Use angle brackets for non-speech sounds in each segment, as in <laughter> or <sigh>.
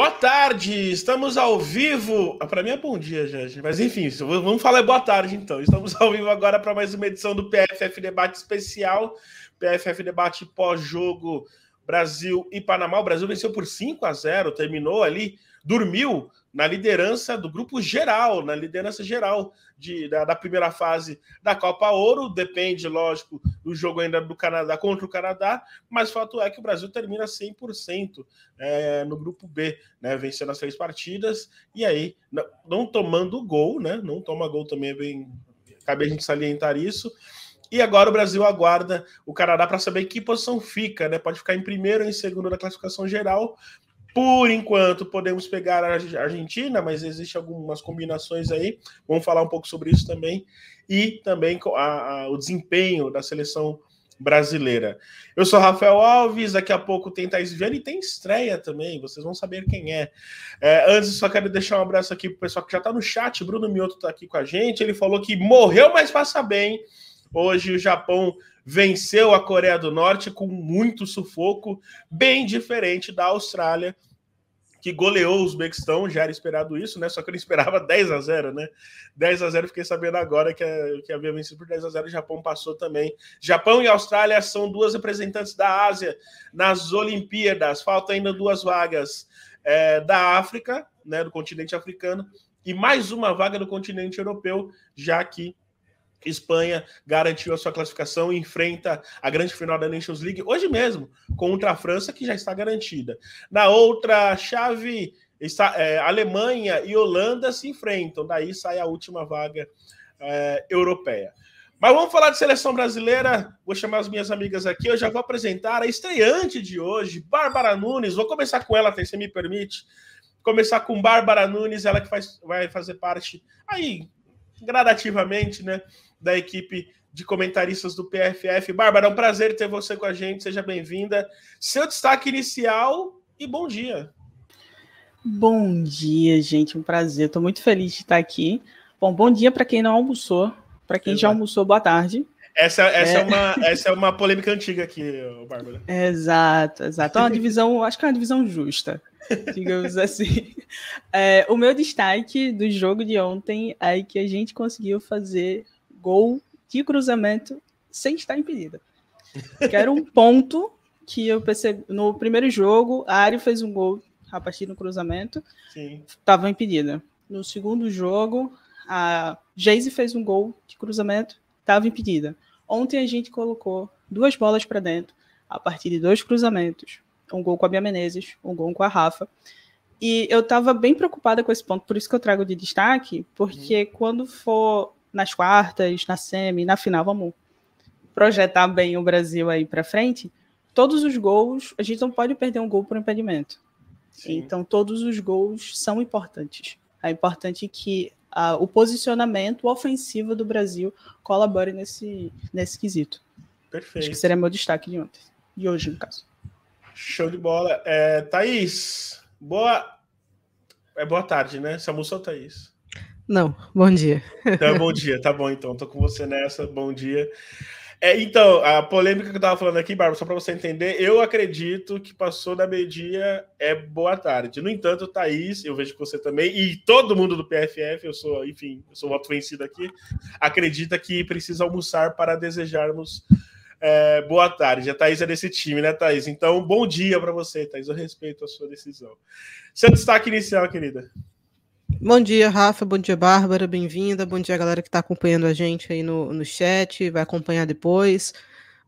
Boa tarde, estamos ao vivo. Ah, para mim é bom dia, gente. Mas enfim, vamos falar boa tarde então. Estamos ao vivo agora para mais uma edição do PFF Debate Especial. PFF Debate pós-jogo Brasil e Panamá. O Brasil venceu por 5 a 0, terminou ali, dormiu na liderança do grupo geral, na liderança geral de, da, da, primeira fase da Copa Ouro. Depende, lógico, do jogo ainda do Canadá contra o Canadá, mas fato é que o Brasil termina 100% é, no grupo B, né, vencendo as três partidas e aí não, não tomando gol, né? Não toma gol também é bem. Cabe a gente salientar isso. E agora o Brasil aguarda o Canadá para saber que posição fica, né? Pode ficar em primeiro ou em segundo na classificação geral, por enquanto, podemos pegar a Argentina, mas existem algumas combinações aí. Vamos falar um pouco sobre isso também. E também a, a, o desempenho da seleção brasileira. Eu sou Rafael Alves, daqui a pouco tem Thaís Viana e tem estreia também, vocês vão saber quem é. é antes, só quero deixar um abraço aqui para o pessoal que já está no chat. Bruno Mioto está aqui com a gente. Ele falou que morreu, mas passa bem. Hoje o Japão venceu a Coreia do Norte com muito sufoco, bem diferente da Austrália, que goleou o Uzbequistão, já era esperado isso, né? Só que eu esperava <laughs> 10 a 0, né? 10 a 0 fiquei sabendo agora que, que havia vencido por 10 a 0, o Japão passou também. Japão e Austrália são duas representantes da Ásia nas Olimpíadas, falta ainda duas vagas é, da África, né, do continente africano, e mais uma vaga do continente europeu, já que Espanha garantiu a sua classificação e enfrenta a grande final da Nations League hoje mesmo, contra a França, que já está garantida. Na outra chave, está, é, Alemanha e Holanda se enfrentam, daí sai a última vaga é, europeia. Mas vamos falar de seleção brasileira. Vou chamar as minhas amigas aqui. Eu já vou apresentar a estreante de hoje, Bárbara Nunes. Vou começar com ela, se me permite. Começar com Bárbara Nunes, ela que faz, vai fazer parte aí gradativamente, né, da equipe de comentaristas do PFF. Bárbara, é um prazer ter você com a gente, seja bem-vinda. Seu destaque inicial e bom dia. Bom dia, gente, um prazer. Estou muito feliz de estar aqui. Bom, bom dia para quem não almoçou, para quem Exato. já almoçou, boa tarde. Essa, essa, é... é... uma, essa é uma polêmica antiga aqui, Bárbara. <laughs> Exato, exato. É uma divisão, acho que é uma divisão justa, digamos <laughs> assim. É, o meu destaque do jogo de ontem é que a gente conseguiu fazer gol de cruzamento sem estar impedida. Que era um ponto que eu percebi no primeiro jogo, a Ari fez um gol a partir do cruzamento, estava impedida. No segundo jogo, a Geise fez um gol de cruzamento, estava impedida. Ontem a gente colocou duas bolas para dentro, a partir de dois cruzamentos. Um gol com a Bia Menezes, um gol com a Rafa. E eu estava bem preocupada com esse ponto, por isso que eu trago de destaque, porque uhum. quando for nas quartas, na semi, na final, vamos projetar bem o Brasil aí para frente, todos os gols, a gente não pode perder um gol por impedimento. Sim. Então, todos os gols são importantes. É importante que a, o posicionamento ofensivo do Brasil colabore nesse, nesse quesito. Perfeito. Acho que seria meu destaque de ontem. De hoje, no caso. Show de bola. É, Thaís, boa. É boa tarde, né? Você almoçou, Thaís? Não, bom dia. Então, bom dia, tá bom então. Tô com você nessa, bom dia. É, então, a polêmica que eu tava falando aqui, Bárbara, só para você entender, eu acredito que passou da meia é boa tarde. No entanto, Thaís, eu vejo que você também, e todo mundo do PFF, eu sou, enfim, eu sou voto vencido aqui, acredita que precisa almoçar para desejarmos é, boa tarde. A Thaís é desse time, né, Thaís? Então, bom dia para você, Thaís. Eu respeito a sua decisão. Seu destaque inicial, querida. Bom dia, Rafa. Bom dia, Bárbara. Bem-vinda. Bom dia, galera que está acompanhando a gente aí no, no chat, vai acompanhar depois.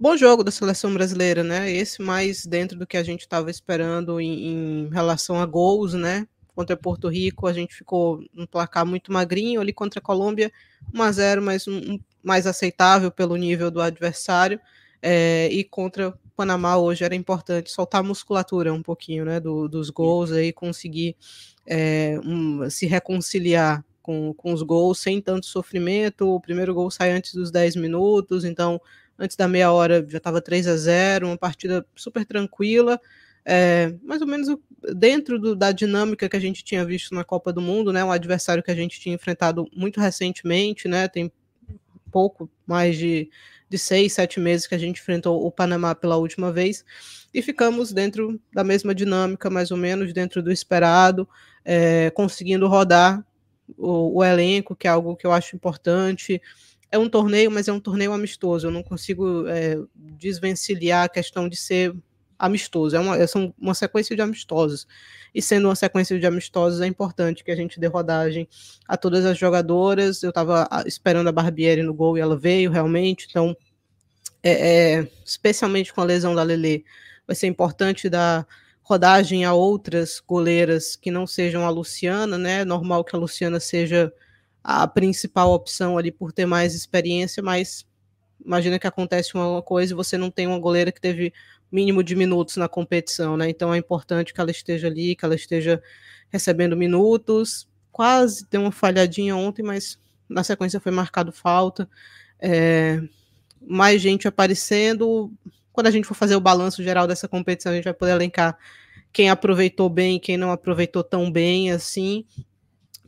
Bom jogo da seleção brasileira, né? Esse mais dentro do que a gente estava esperando em, em, relação a gols, né? Contra Porto Rico, a gente ficou um placar muito magrinho ali contra a Colômbia, 1 a 0 mas um, um, mais aceitável pelo nível do adversário. É, e contra Panamá hoje era importante soltar a musculatura um pouquinho, né? Do, dos gols aí, conseguir é, um, se reconciliar com, com os gols sem tanto sofrimento. O primeiro gol sai antes dos 10 minutos, então antes da meia hora já estava 3 a 0 uma partida super tranquila. É, mais ou menos dentro do, da dinâmica que a gente tinha visto na Copa do Mundo, né? Um adversário que a gente tinha enfrentado muito recentemente, né? Tem pouco mais de, de seis, sete meses que a gente enfrentou o Panamá pela última vez, e ficamos dentro da mesma dinâmica, mais ou menos, dentro do esperado, é, conseguindo rodar o, o, elenco, que é algo que eu acho importante. É um torneio, mas é um torneio amistoso. Eu não consigo é, desvencilhar a questão de ser amistoso. É uma, é uma sequência de amistosos. E sendo uma sequência de amistosos, é importante que a gente dê rodagem a todas as jogadoras. Eu estava esperando a Barbieri no gol e ela veio realmente. Então, é, é, especialmente com a lesão da Lele, vai ser importante dar rodagem a outras goleiras que não sejam a Luciana, né? Normal que a Luciana seja a principal opção ali por ter mais experiência, mas imagina que acontece uma coisa e você não tem uma goleira que teve mínimo de minutos na competição, né? Então é importante que ela esteja ali, que ela esteja recebendo minutos. Quase deu uma falhadinha ontem, mas na sequência foi marcado falta. É, mais gente aparecendo, quando a gente for fazer o balanço geral dessa competição, a gente vai poder elencar quem aproveitou bem, quem não aproveitou tão bem, assim.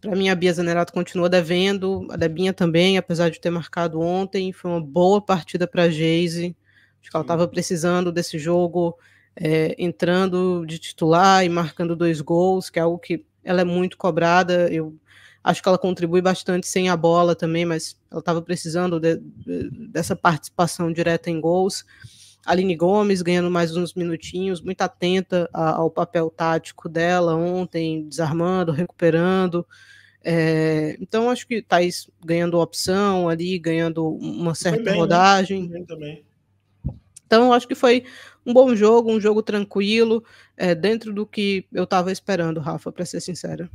Para mim, a Bia Zanerato continua devendo, a Debinha também, apesar de ter marcado ontem. Foi uma boa partida para a. Acho que ela estava precisando desse jogo, é, entrando de titular e marcando dois gols, que é algo que ela é muito cobrada. Eu acho que ela contribui bastante sem a bola também, mas ela estava precisando de, de, dessa participação direta em gols. Aline Gomes ganhando mais uns minutinhos, muito atenta ao papel tático dela ontem, desarmando, recuperando. É, então, acho que Thaís ganhando opção ali, ganhando uma certa bem, né? rodagem. Né? Também. Então, acho que foi um bom jogo, um jogo tranquilo, é, dentro do que eu estava esperando, Rafa, para ser sincera.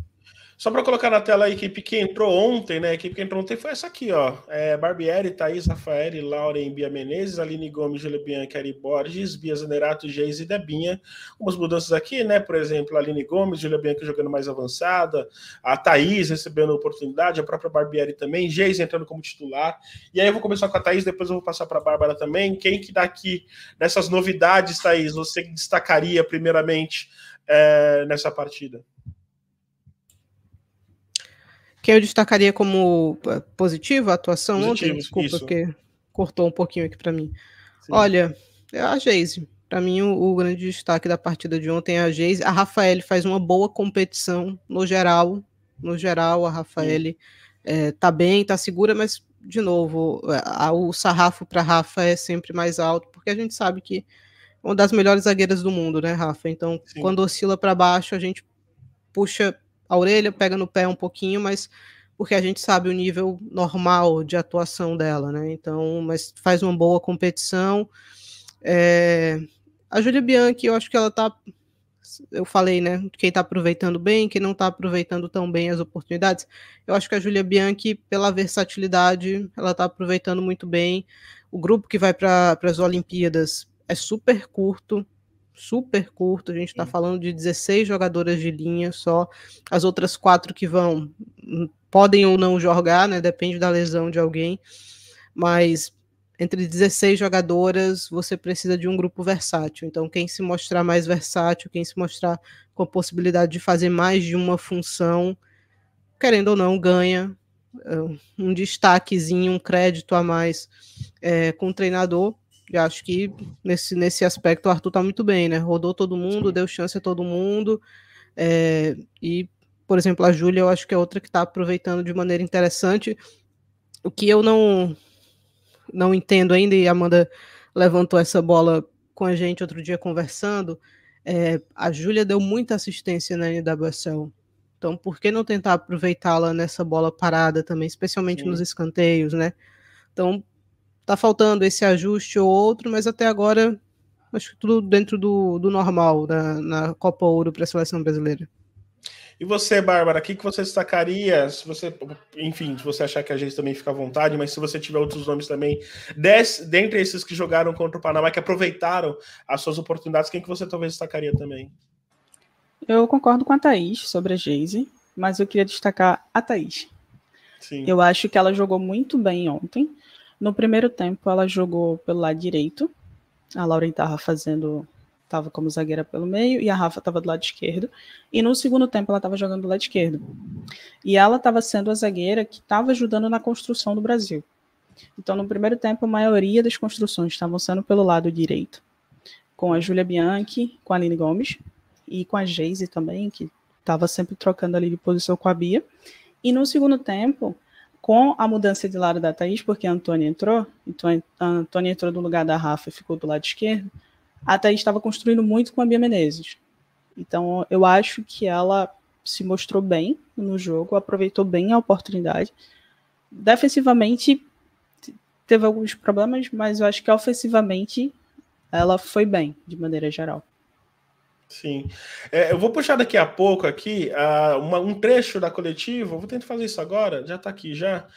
Só para colocar na tela a equipe que entrou ontem, né? A equipe que entrou ontem foi essa aqui, ó. É Barbieri, Thaís, Rafael, Lauren, Bia Menezes, Aline Gomes, Julia Bianca, Borges, Bia Zanerato, Geis e Debinha. Umas mudanças aqui, né? Por exemplo, a Aline Gomes, Julia Bianca jogando mais avançada, a Thaís recebendo oportunidade, a própria Barbieri também, Geis entrando como titular. E aí eu vou começar com a Thaís, depois eu vou passar para a Bárbara também. Quem que daqui, nessas novidades, Thaís, você destacaria primeiramente é, nessa partida? Que eu destacaria como eh, positiva a atuação Positivo, ontem, desculpa, isso. porque cortou um pouquinho aqui para mim. Sim. Olha, é a Geise. Para mim, o, o, grande destaque da partida de ontem é a Geise. A Rafael faz uma boa competição no geral. No geral, a Rafael é, tá bem, tá segura, mas, de novo, a, o sarrafo para Rafa é sempre mais alto, porque a gente sabe que é uma das melhores zagueiras do mundo, né, Rafa? Então, Sim. quando oscila para baixo, a gente puxa a orelha, pega no pé um pouquinho, mas porque a gente sabe o nível normal de atuação dela, né? Então, mas faz uma boa competição. É... A Júlia Bianchi, eu acho que ela tá. Eu falei, né? Quem tá aproveitando bem, quem não tá aproveitando tão bem as oportunidades. Eu acho que a Júlia Bianchi, pela versatilidade, ela tá aproveitando muito bem. O grupo que vai para as Olimpíadas é super curto, super curto. A gente está falando de 16 jogadoras de linha só. As outras quatro que vão hum, podem ou não jogar, né? Depende da lesão de alguém. Mas entre 16 jogadoras, você precisa de um grupo versátil. Então, quem se mostrar mais versátil, quem se mostrar com a possibilidade de fazer mais de uma função, querendo ou não, ganha uh, um destaquezinho, um crédito a mais é, com o treinador. E acho que nesse, nesse aspecto o Arthur tá muito bem, né? Rodou todo mundo, deu chance a todo mundo. É, e, por exemplo, a Júlia, eu acho que é outra que está aproveitando de maneira interessante. O que eu não, não entendo ainda, e a Amanda levantou essa bola com a gente outro dia conversando, é, a Júlia deu muita assistência na NWSL. Então, por que não tentar aproveitá-la nessa bola parada também, especialmente Sim. nos escanteios, né? Então, Tá faltando esse ajuste ou outro, mas até agora acho que tudo dentro do, do normal na, na Copa Ouro para a seleção brasileira. E você, Bárbara, o que, que você destacaria? Se você, enfim, se você achar que a gente também fica à vontade, mas se você tiver outros nomes também, des, dentre esses que jogaram contra o Panamá, que aproveitaram as suas oportunidades, quem que você talvez destacaria também? Eu concordo com a Thaís sobre a Geise, mas eu queria destacar a Thaís. Sim. Eu acho que ela jogou muito bem ontem. No primeiro tempo, ela jogou pelo lado direito. A Lauren estava fazendo. Estava como zagueira pelo meio e a Rafa estava do lado esquerdo. E no segundo tempo, ela estava jogando do lado esquerdo. E ela estava sendo a zagueira que estava ajudando na construção do Brasil. Então, no primeiro tempo, a maioria das construções estavam sendo pelo lado direito, com a Júlia Bianchi, com a Aline Gomes e com a Geise também, que estava sempre trocando ali de posição com a Bia. E no segundo tempo, com a mudança de lado da Thaís, porque a Antônia entrou, então a Antônia entrou no lugar da Rafa e ficou do lado esquerdo, a Thaís estava construindo muito com a Bia Menezes. Então eu acho que ela se mostrou bem no jogo, aproveitou bem a oportunidade. Defensivamente teve alguns problemas, mas eu acho que ofensivamente ela foi bem, de maneira geral. Sim. É, eu vou puxar daqui a pouco aqui uh, uma, um trecho da coletiva. vou tentar fazer isso agora, já está aqui já.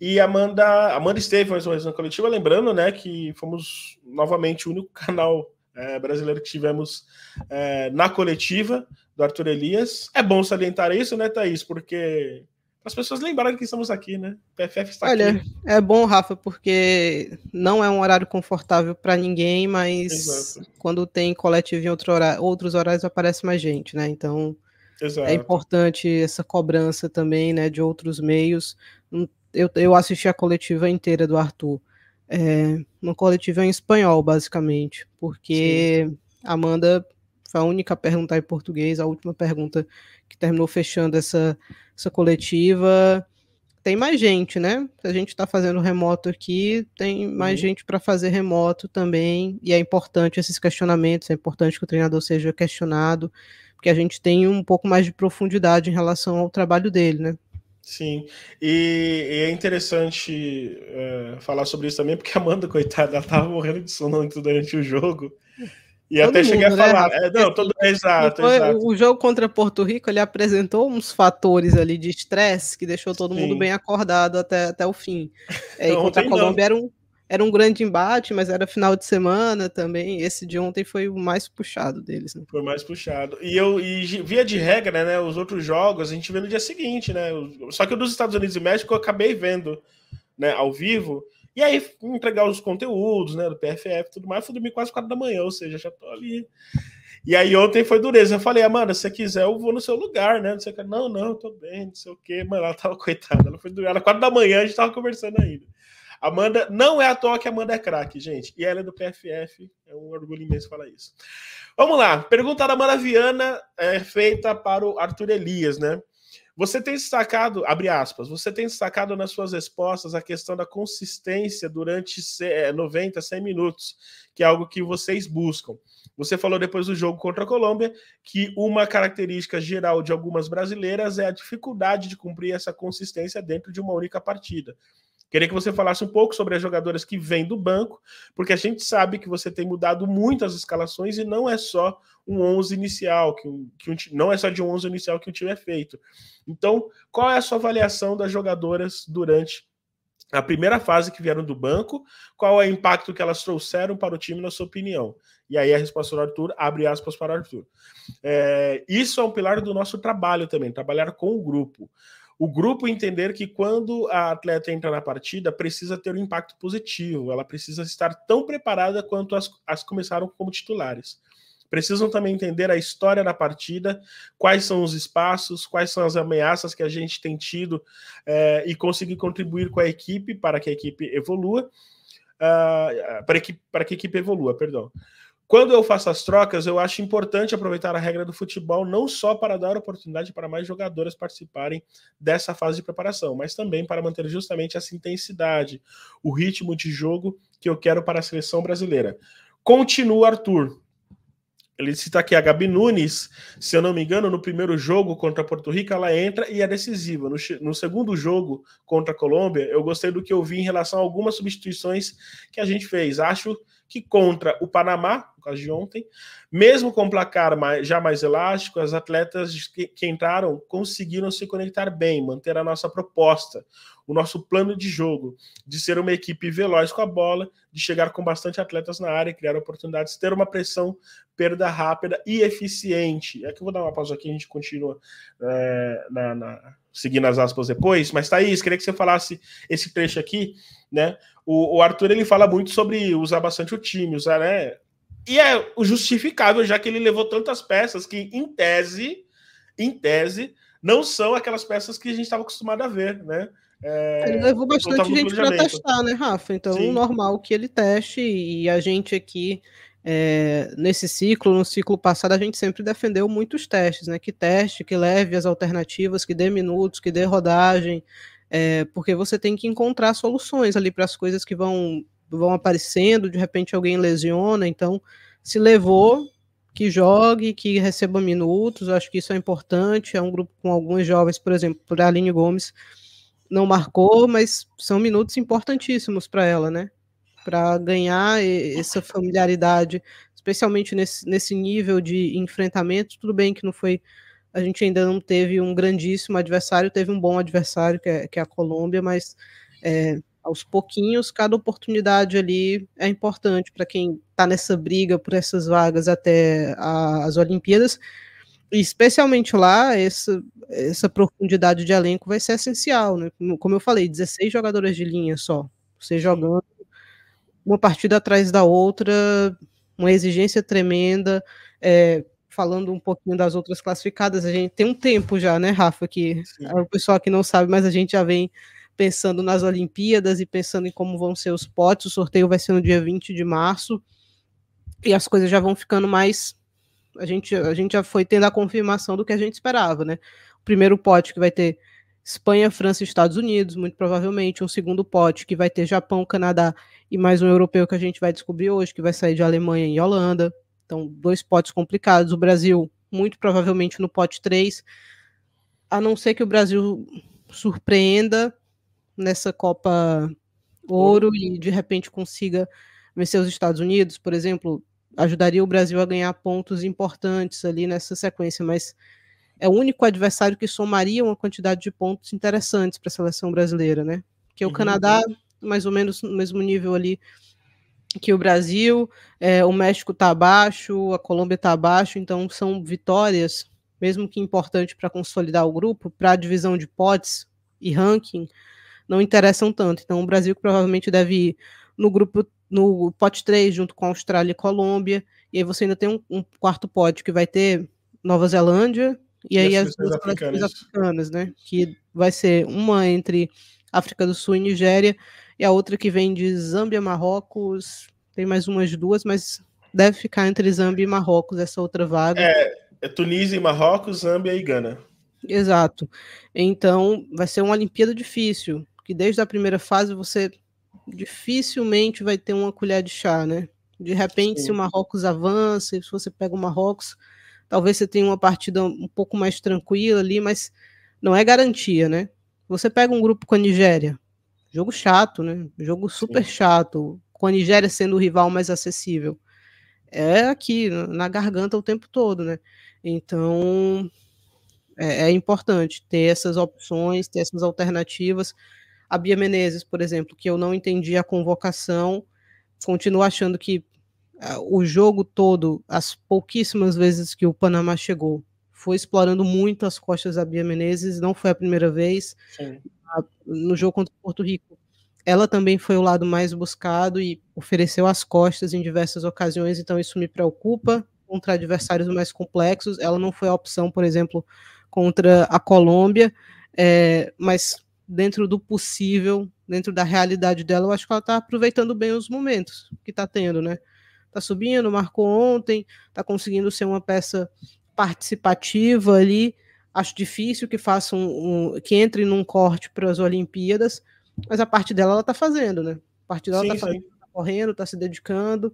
E Amanda, Amanda esteve mais uma vez na coletiva, lembrando, né, que fomos novamente o único <laughs> canal é, brasileiro que tivemos é, na coletiva do Arthur Elias. É bom salientar isso, né, Thaís? Porque as pessoas lembrarem que estamos aqui, né? O PFF está Olha, aqui. é bom, Rafa, porque não é um horário confortável para ninguém, mas Exato. quando tem coletivo em outro horário, outros horários aparece mais gente, né? Então Exato. é importante essa cobrança também, né, de outros meios. Hum, eu, eu assisti a coletiva inteira do Arthur. É, uma coletiva em espanhol, basicamente, porque Sim. Amanda foi a única a perguntar em português, a última pergunta que terminou fechando essa, essa coletiva. Tem mais gente, né? A gente está fazendo remoto aqui, tem mais uhum. gente para fazer remoto também, e é importante esses questionamentos, é importante que o treinador seja questionado, porque a gente tem um pouco mais de profundidade em relação ao trabalho dele, né? Sim, e, e é interessante é, falar sobre isso também, porque a Amanda, coitada, ela tava morrendo de sono durante o jogo. E todo até mundo, cheguei a né, falar. Né? É, não, todo, exato, exato. O jogo contra Porto Rico ele apresentou uns fatores ali de estresse que deixou todo Sim. mundo bem acordado até, até o fim. <laughs> É, não, contra a Colômbia era um, era um grande embate, mas era final de semana também. Esse de ontem foi o mais puxado deles. Né? Foi mais puxado. E eu e via de regra, né, os outros jogos a gente vê no dia seguinte, né? Só que o dos Estados Unidos e México eu acabei vendo, né, ao vivo. E aí, entregar os conteúdos, né, do PFF e tudo mais, fui dormir quase quatro da manhã, ou seja, já tô ali. E aí ontem foi dureza. Eu falei, Amanda, se você quiser, eu vou no seu lugar, né? Não, sei não, não, tô bem, não sei o quê. Mano, ela tava <laughs> coitada. Ela foi dormir. Era quatro da manhã, a gente tava conversando ainda. Amanda, não é à toa que Amanda é craque, gente. E ela é do PFF. É um orgulho imenso falar isso. Vamos lá. Pergunta da Amanda Viana é feita para o Arthur Elias, né? Você tem destacado, abre aspas, você tem destacado nas suas respostas a questão da consistência durante 90, 100 é, minutos, que é algo que vocês buscam. Você falou depois do jogo contra a Colômbia que uma característica geral de algumas brasileiras é a dificuldade de cumprir essa consistência dentro de uma única partida. Queria que você falasse um pouco sobre as jogadoras que vêm do banco, porque a gente sabe que você tem mudado muito as escalações e não é só um 11 inicial, que, que um, não é só de um 11 inicial que o time é feito. Então, qual é a sua avaliação das jogadoras durante a primeira fase que vieram do banco? Qual é o impacto que elas trouxeram para o time, na sua opinião? E aí a resposta do Arthur, abre aspas para o Arthur. É, isso é um pilar do nosso trabalho também, trabalhar com o grupo o grupo entender que quando a atleta entra na partida, precisa ter um impacto positivo, ela precisa estar tão preparada quanto as, as começaram como titulares. Precisam também entender a história da partida, quais são os espaços, quais são as ameaças que a gente tem tido é, e conseguir contribuir com a equipe para que a equipe evolua, uh, para, que, para que a equipe evolua, perdão. Quando eu faço as trocas, eu acho importante aproveitar a regra do futebol não só para dar oportunidade para mais jogadoras participarem dessa fase de preparação, mas também para manter justamente essa intensidade, o ritmo de jogo que eu quero para a seleção brasileira. Continua, Arthur. Ele cita aqui a Gabi Nunes, se eu não me engano, no primeiro jogo contra Porto Rico, ela entra e é decisiva. No, no, segundo jogo contra a Colômbia, eu gostei do que eu vi em relação a algumas substituições que a gente fez. Acho que contra o Panamá, no caso de ontem, mesmo com o placar mais, já mais elástico, as atletas que, que, entraram conseguiram se conectar bem, manter a nossa proposta, o nosso plano de jogo, de ser uma equipe veloz com a bola, de chegar com bastante atletas na área, criar oportunidades, ter uma pressão, perda rápida e eficiente. É que eu vou dar uma pausa aqui, a gente continua é, na, na, seguindo as aspas depois, mas Thaís, queria que você falasse esse trecho aqui, né? O, o Arthur ele fala muito sobre usar bastante o time, usar, né? E é justificável, já que ele levou tantas peças que, em tese, em tese, não são aquelas peças que a gente estava acostumado a ver, né? É, ele levou bastante gente para testar, né, Rafa? Então, Sim. normal que ele teste e a gente aqui é, nesse ciclo, no ciclo passado, a gente sempre defendeu muitos testes, né? Que teste, que leve as alternativas, que dê minutos, que dê rodagem, é, porque você tem que encontrar soluções ali para as coisas que vão, vão aparecendo, de repente alguém lesiona, então se levou, que jogue, que receba minutos, acho que isso é importante, é um grupo com alguns jovens, por exemplo, por Aline Gomes, não marcou, mas são minutos importantíssimos para ela, né? Para ganhar essa familiaridade, especialmente nesse, nesse nível de enfrentamento. Tudo bem que não foi. A gente ainda não teve um grandíssimo adversário, teve um bom adversário, que é, que é a Colômbia, mas é, aos pouquinhos, cada oportunidade ali é importante para quem está nessa briga por essas vagas até a, as Olimpíadas especialmente lá, essa, essa profundidade de elenco vai ser essencial, né? Como eu falei, 16 jogadoras de linha só. Você jogando uma partida atrás da outra, uma exigência tremenda. É, falando um pouquinho das outras classificadas, a gente tem um tempo já, né, Rafa? Que o pessoal que não sabe, mas a gente já vem pensando nas Olimpíadas e pensando em como vão ser os potes. O sorteio vai ser no dia 20 de março e as coisas já vão ficando mais a gente, a gente já foi tendo a confirmação do que a gente esperava, né? O primeiro pote que vai ter Espanha, França e Estados Unidos, muito provavelmente. Um segundo pote que vai ter Japão, Canadá e mais um europeu que a gente vai descobrir hoje, que vai sair de Alemanha e Holanda. Então, dois potes complicados. O Brasil, muito provavelmente no pote 3, a não ser que o Brasil surpreenda nessa Copa Ouro e de repente consiga vencer os Estados Unidos, por exemplo, ajudaria o Brasil a ganhar pontos importantes ali nessa sequência, mas é o único adversário que somaria uma quantidade de pontos interessantes para a seleção brasileira, né? Que uhum. o Canadá, mais ou menos no mesmo nível ali que o Brasil, é, o México está abaixo, a Colômbia está abaixo, então são vitórias, mesmo que importante para consolidar o grupo, para a divisão de potes e ranking, não interessam tanto. Então o Brasil provavelmente deve ir no grupo no pote 3, junto com a Austrália e Colômbia, e aí você ainda tem um, um quarto pote que vai ter Nova Zelândia, e, e aí as duas africanas. africanas, né? Que vai ser uma entre África do Sul e Nigéria, e a outra que vem de Zâmbia, Marrocos, tem mais umas duas, mas deve ficar entre Zâmbia e Marrocos essa outra vaga. É, é Tunísia e Marrocos, Zâmbia e Gana. Exato. Então, vai ser uma Olimpíada difícil, que desde a primeira fase você dificilmente vai ter uma colher de chá, né? De repente, Sim. se o Marrocos avança, se você pega o Marrocos, talvez você tenha uma partida um pouco mais tranquila ali, mas não é garantia, né? Você pega um grupo com a Nigéria, jogo chato, né? Jogo super Sim. chato, com a Nigéria sendo o rival mais acessível. É aqui, na garganta o tempo todo, né? Então, é, é importante ter essas opções, ter essas alternativas. A Bia Menezes, por exemplo, que eu não entendi a convocação, continuo achando que uh, o jogo todo, as pouquíssimas vezes que o Panamá chegou, foi explorando muito as costas da Bia Menezes, não foi a primeira vez. Uh, no jogo contra o Porto Rico, ela também foi o lado mais buscado e ofereceu as costas em diversas ocasiões, então isso me preocupa contra adversários mais complexos. Ela não foi a opção, por exemplo, contra a Colômbia, é, mas dentro do possível, dentro da realidade dela, eu acho que ela está aproveitando bem os momentos que está tendo, né? Está subindo, marcou ontem, está conseguindo ser uma peça participativa ali. Acho difícil que faça um, um que entre num corte para as Olimpíadas, mas a parte dela ela está fazendo, né? A parte dela está tá correndo, está se dedicando.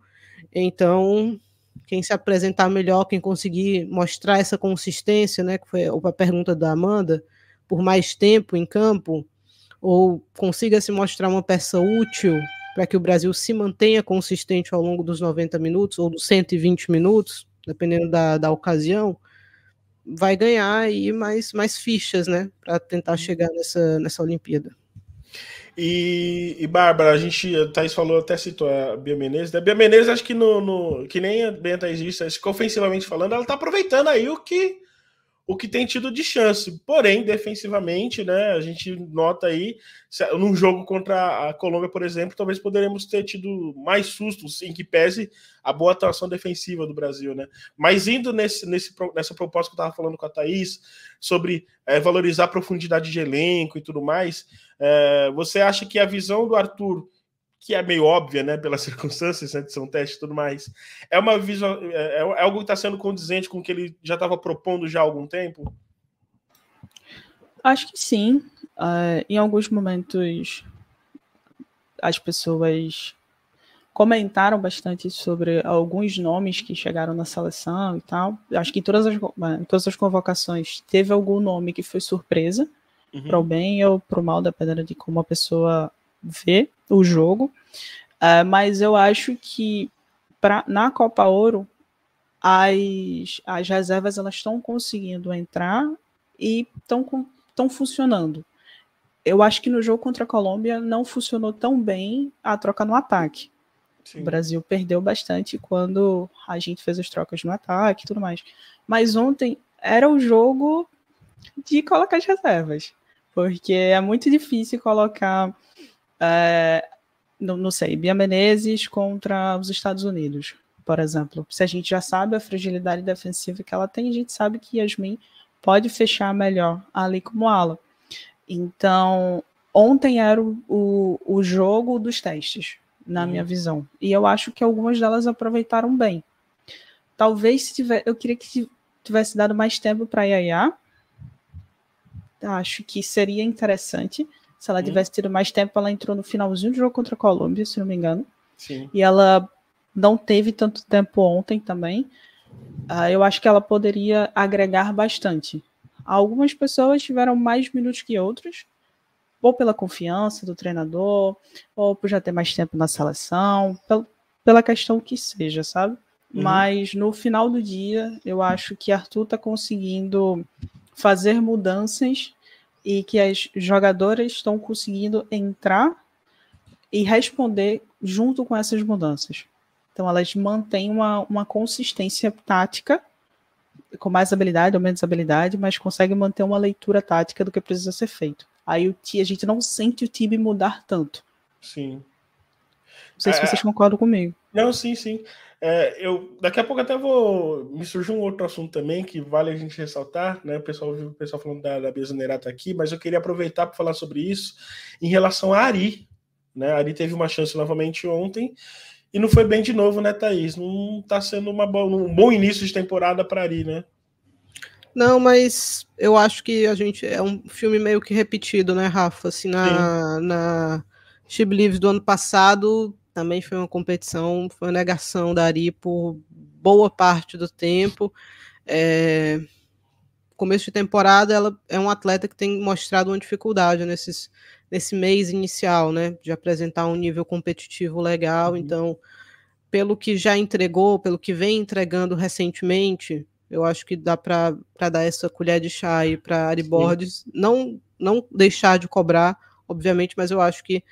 Então, quem se apresentar melhor, quem conseguir mostrar essa consistência, né? Que foi a pergunta da Amanda, por mais tempo em campo, ou consiga se mostrar uma peça útil para que o Brasil se mantenha consistente ao longo dos 90 minutos ou dos 120 minutos, dependendo da, da ocasião, vai ganhar aí mais, mais fichas, né, para tentar chegar nessa, nessa Olimpíada. E, e Bárbara, a gente, a Thaís falou, até citou a Bia Menezes. A Bia Menezes, acho que no, no que nem a Bia Thaís disse, acho que ofensivamente falando, ela está aproveitando aí o que o que tem tido de chance. Porém, defensivamente, né, a gente nota aí, num jogo contra a Colômbia, por exemplo, talvez poderemos ter tido mais sustos, em que pese a boa atuação defensiva do Brasil, né? Mas indo nesse, nesse, nessa proposta que eu estava falando com a Thaís, sobre é, valorizar a profundidade de elenco e tudo mais, é, você acha que a visão do Arthur que é meio óbvia, né, pelas <laughs> circunstâncias, né, de ser um teste e tudo mais, é uma visão, é, é algo que está sendo condizente com o que ele já estava propondo já há algum tempo? Acho que sim. Uh, em alguns momentos, as pessoas comentaram bastante sobre alguns nomes que chegaram na seleção e tal. Acho que em todas as, em todas as convocações teve algum nome que foi surpresa, uhum. para o bem ou para o mal, dependendo de como a pessoa ver o jogo, uh, mas eu acho que pra, na Copa Ouro as, as reservas elas estão conseguindo entrar e estão funcionando. Eu acho que no jogo contra a Colômbia não funcionou tão bem a troca no ataque. Sim. O Brasil perdeu bastante quando a gente fez as trocas no ataque e tudo mais. Mas ontem era o jogo de colocar as reservas. Porque é muito difícil colocar é, não, não, sei, Bia Menezes contra os Estados Unidos, por exemplo. Se a gente já sabe a fragilidade defensiva que ela tem, a gente sabe que Yasmin pode fechar melhor ali como ala. Então, ontem era o, o, o jogo dos testes, na uhum. minha visão. E eu acho que algumas delas aproveitaram bem. Talvez se tiver, eu queria que tivesse dado mais tempo para Yaya. Acho que seria interessante se ela tivesse tido mais tempo, ela entrou no finalzinho do jogo contra a Colômbia, se não me engano. Sim. E ela não teve tanto tempo ontem também. Uh, eu acho que ela poderia agregar bastante. Algumas pessoas tiveram mais minutos que outras, ou pela confiança do treinador, ou por já ter mais tempo na seleção, pel pela questão que seja, sabe? Uhum. Mas no final do dia, eu acho que Arthur está conseguindo fazer mudanças e que as jogadoras estão conseguindo entrar e responder junto com essas mudanças. Então elas mantêm uma, uma consistência tática, com mais habilidade ou menos habilidade, mas conseguem manter uma leitura tática do que precisa ser feito. Aí o, a gente não sente o time mudar tanto. Sim. Não sei é, se vocês concordam comigo. Não, sim, sim. É, eu, daqui a pouco até vou. Me surgiu um outro assunto também que vale a gente ressaltar, né? O pessoal viu o pessoal falando da, da Bezanerata aqui, mas eu queria aproveitar para falar sobre isso em relação a Ari. Né? A Ari teve uma chance novamente ontem e não foi bem de novo, né, Thaís? Não está sendo uma bo um bom início de temporada para Ari, né? Não, mas eu acho que a gente é um filme meio que repetido, né, Rafa? Assim, na, na She Believes do ano passado também foi uma competição, foi uma negação da Ari por boa parte do tempo. É, começo de temporada, ela é um atleta que tem mostrado uma dificuldade nesses, nesse mês inicial, né? De apresentar um nível competitivo legal. Uhum. Então, pelo que já entregou, pelo que vem entregando recentemente, eu acho que dá para dar essa colher de chá aí para Ari Borges. Não, não deixar de cobrar, obviamente, mas eu acho que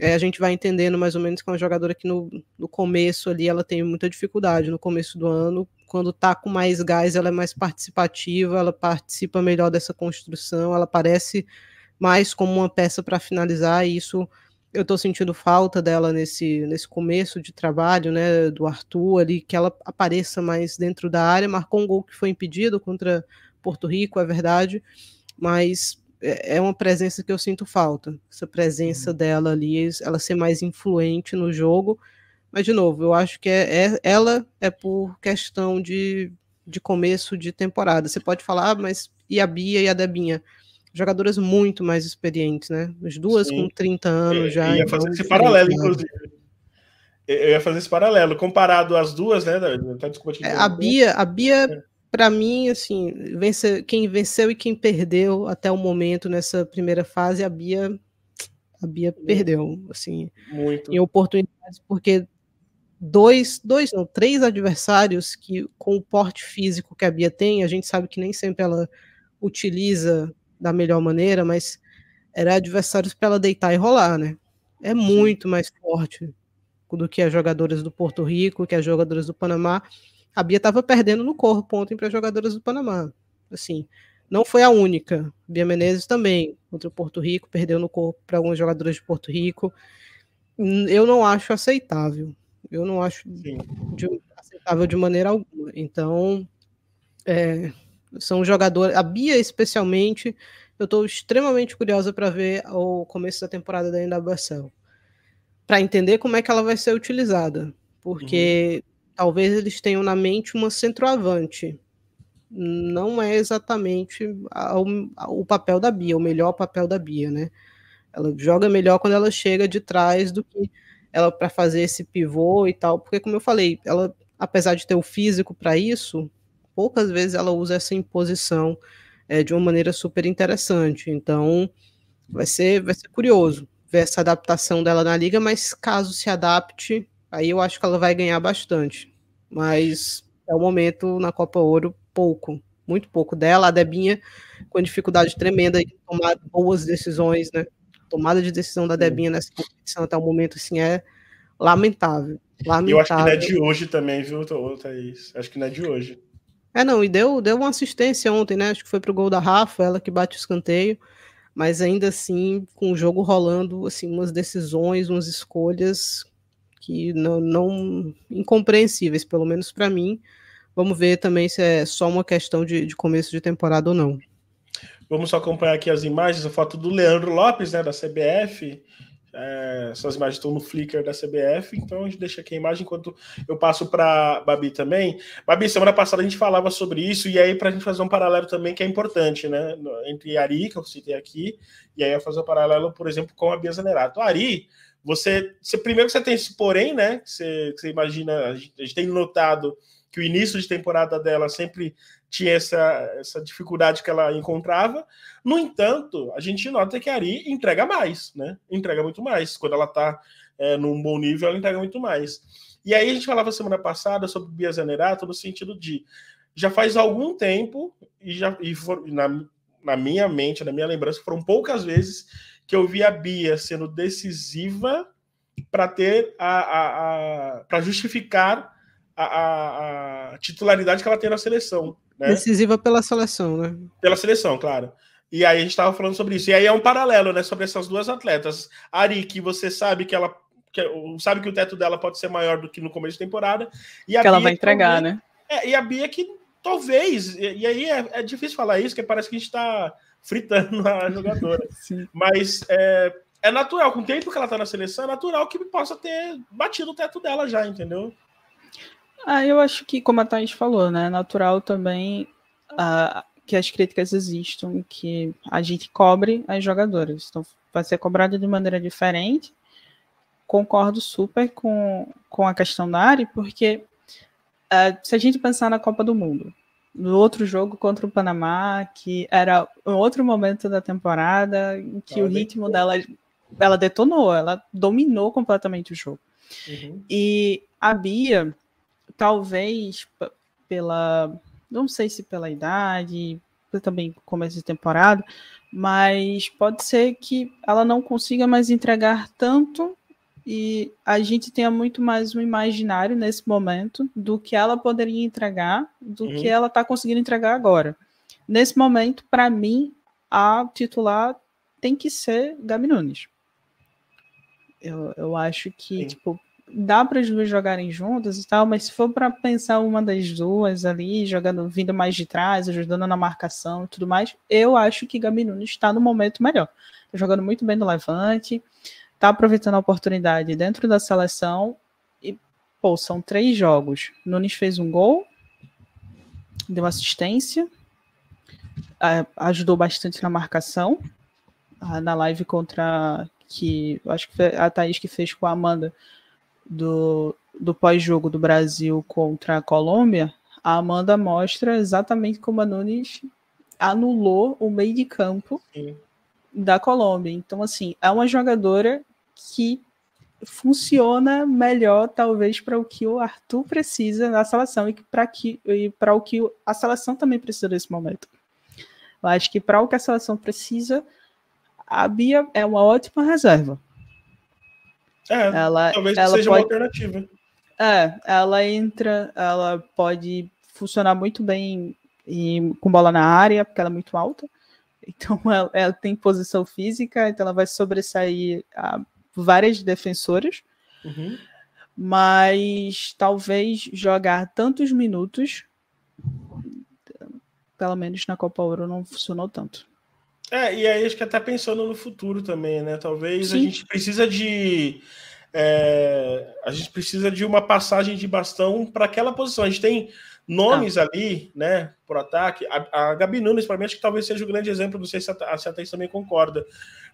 é, a gente vai entendendo mais ou menos que é uma jogadora que no, no começo ali ela tem muita dificuldade, no começo do ano, quando tá com mais gás, ela é mais participativa, ela participa melhor dessa construção, ela parece mais como uma peça para finalizar, e isso eu tô sentindo falta dela nesse, nesse começo de trabalho, né, do Arthur ali, que ela apareça mais dentro da área, marcou um gol que foi impedido contra Porto Rico, é verdade, mas é, é uma presença que eu sinto falta. Essa presença uhum. dela ali, ela ser mais influente no jogo. Mas, de novo, eu acho que é, é, ela é por questão de, de começo de temporada. Você pode falar, ah, mas e a Bia e a Debinha? Jogadoras muito mais experientes, né? As duas Sim. com 30 anos já. Eu ia fazer então, esse paralelo, inclusive. Eu ia fazer esse paralelo. Comparado às duas, né? Desculpa te é, a Bia, a Bia é para mim, assim, vence, quem venceu e quem perdeu até o momento nessa primeira fase, a Bia, a Bia perdeu, assim, Muito. em oportunidades, porque dois, dois, não, três adversários que com o porte físico que a Bia tem, a gente sabe que nem sempre ela utiliza da melhor maneira, mas era adversários para ela deitar e rolar, né? É muito mais forte do que as jogadoras do Porto Rico, que as jogadoras do Panamá a Bia estava perdendo no corpo ontem para as jogadoras do Panamá. assim, não foi a única. Bia Menezes também, contra o Porto Rico, perdeu no corpo para alguns jogadores de Porto Rico. Eu não acho aceitável. Eu não acho de, aceitável de maneira alguma. Então, é, são jogadores. A Bia, especialmente, eu estou extremamente curiosa para ver o começo da temporada da NWSL. Para entender como é que ela vai ser utilizada. Porque uhum. Talvez eles tenham na mente uma centroavante. Não é exatamente o papel da Bia, o melhor papel da Bia, né? Ela joga melhor quando ela chega de trás do que ela para fazer esse pivô e tal, porque como eu falei, ela apesar de ter o físico para isso, poucas vezes ela usa essa imposição é, de uma maneira super interessante. Então, vai ser, vai ser curioso ver essa adaptação dela na liga, mas caso se adapte, aí eu acho que ela vai ganhar bastante. Mas é o momento na Copa Ouro, pouco, muito pouco dela. A Debinha com dificuldade tremenda de tomar boas decisões, né? tomada de decisão da Debinha nessa competição até o momento assim é lamentável. lamentável. Eu acho que não é de hoje também, viu, Thaís? Acho que não é de hoje. É, não, e deu, deu uma assistência ontem, né? Acho que foi pro gol da Rafa, ela que bate o escanteio, mas ainda assim, com o jogo rolando, assim, umas decisões, umas escolhas que não, não incompreensíveis, pelo menos para mim. Vamos ver também se é só uma questão de, de começo de temporada ou não. Vamos acompanhar aqui as imagens, a foto do Leandro Lopes, né, da CBF. É, essas imagens estão no Flickr da CBF, então a gente deixa aqui a imagem enquanto eu passo para Babi também. Babi, semana passada a gente falava sobre isso, e aí para a gente fazer um paralelo também que é importante, né? Entre Ari, que eu citei aqui, e aí eu fazer um paralelo, por exemplo, com a Bia Zanerato. Ari, você, você primeiro que você tem esse porém, né? Que você, que você imagina, a gente, a gente tem notado que o início de temporada dela sempre tinha essa, essa dificuldade que ela encontrava. No entanto, a gente nota que a Ari entrega mais, né? Entrega muito mais. Quando ela está é, num bom nível, ela entrega muito mais. E aí a gente falava semana passada sobre Bia Zanerato no sentido de já faz algum tempo, e já e for, na, na minha mente, na minha lembrança, foram poucas vezes que eu vi a Bia sendo decisiva para ter a, a, a para justificar a, a, a, titularidade que ela tem na seleção. Né? Decisiva pela seleção, né? Pela seleção, claro. E aí a gente estava falando sobre isso. E aí é um paralelo, né, sobre essas duas atletas. A Ari, que você sabe que ela que, sabe que o teto dela pode ser maior do que no começo de temporada. E a que Bia, ela vai entregar, talvez, né? É, e a Bia que talvez, e, e aí é, é, difícil falar isso, porque parece que a gente está fritando a jogadora. <laughs> Mas é, é natural, com o tempo que ela está na seleção, é natural que possa ter batido o teto dela já, entendeu? Ah, eu acho que, como a Thaís falou, né, é natural também uh, que as críticas existam, que a gente cobre as jogadoras. Então, vai ser cobrado de maneira diferente. Concordo super com, com a questão da Ari, porque uh, se a gente pensar na Copa do Mundo, no outro jogo contra o Panamá, que era um outro momento da temporada, em que ela o ritmo detonou. dela ela detonou, ela dominou completamente o jogo. Uhum. E a Bia, talvez pela. Não sei se pela idade, também começo de temporada, mas pode ser que ela não consiga mais entregar tanto e a gente tenha muito mais um imaginário nesse momento do que ela poderia entregar, do uhum. que ela está conseguindo entregar agora. Nesse momento, para mim, a titular tem que ser Gabi Nunes. Eu, eu acho que, Sim. tipo, dá para as duas jogarem juntas e tal, mas se for para pensar uma das duas ali, jogando, vindo mais de trás, ajudando na marcação e tudo mais, eu acho que Gabi Nunes está no momento melhor. Tá jogando muito bem no Levante, tá aproveitando a oportunidade dentro da seleção e, pô, são três jogos. Nunes fez um gol, deu assistência, ajudou bastante na marcação, na live contra que acho que foi a Thaís que fez com a Amanda do, do pós-jogo do Brasil contra a Colômbia, a Amanda mostra exatamente como a Nunes anulou o meio de campo Sim. da Colômbia. Então, assim, é uma jogadora que funciona melhor, talvez, para o que o Arthur precisa na seleção e para que, para o que a seleção também precisa nesse momento. Eu acho que para o que a seleção precisa, a Bia é uma ótima reserva. É, ela, talvez ela seja pode, uma alternativa. É, ela entra, ela pode funcionar muito bem e com bola na área, porque ela é muito alta. Então <laughs> ela, ela tem posição física, então ela vai sobressair a várias defensoras. Uhum. Mas talvez jogar tantos minutos, pelo menos na Copa Ouro, não funcionou tanto. É, e aí acho que até pensando no futuro também, né? Talvez Sim. a gente precisa de. É, a gente precisa de uma passagem de bastão para aquela posição. A gente tem nomes ah. ali, né, por ataque. A, a Gabi Nunes, para mim, acho que talvez seja o um grande exemplo. Não sei se a, se a Thaís também concorda.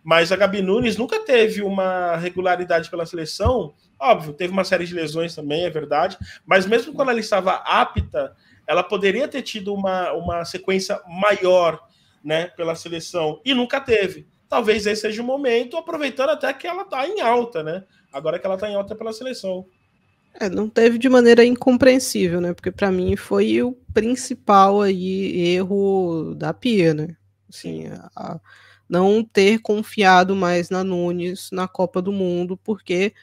Mas a Gabi Nunes nunca teve uma regularidade pela seleção. Óbvio, teve uma série de lesões também, é verdade. Mas mesmo quando ela estava apta, ela poderia ter tido uma, uma sequência maior né, pela seleção e nunca teve. Talvez esse seja o momento, aproveitando até que ela está em alta, né? Agora que ela está em alta pela seleção. É, não teve de maneira incompreensível, né? Porque para mim foi o principal aí erro da Pia, né? Assim, a, a não ter confiado mais na Nunes na Copa do Mundo, porque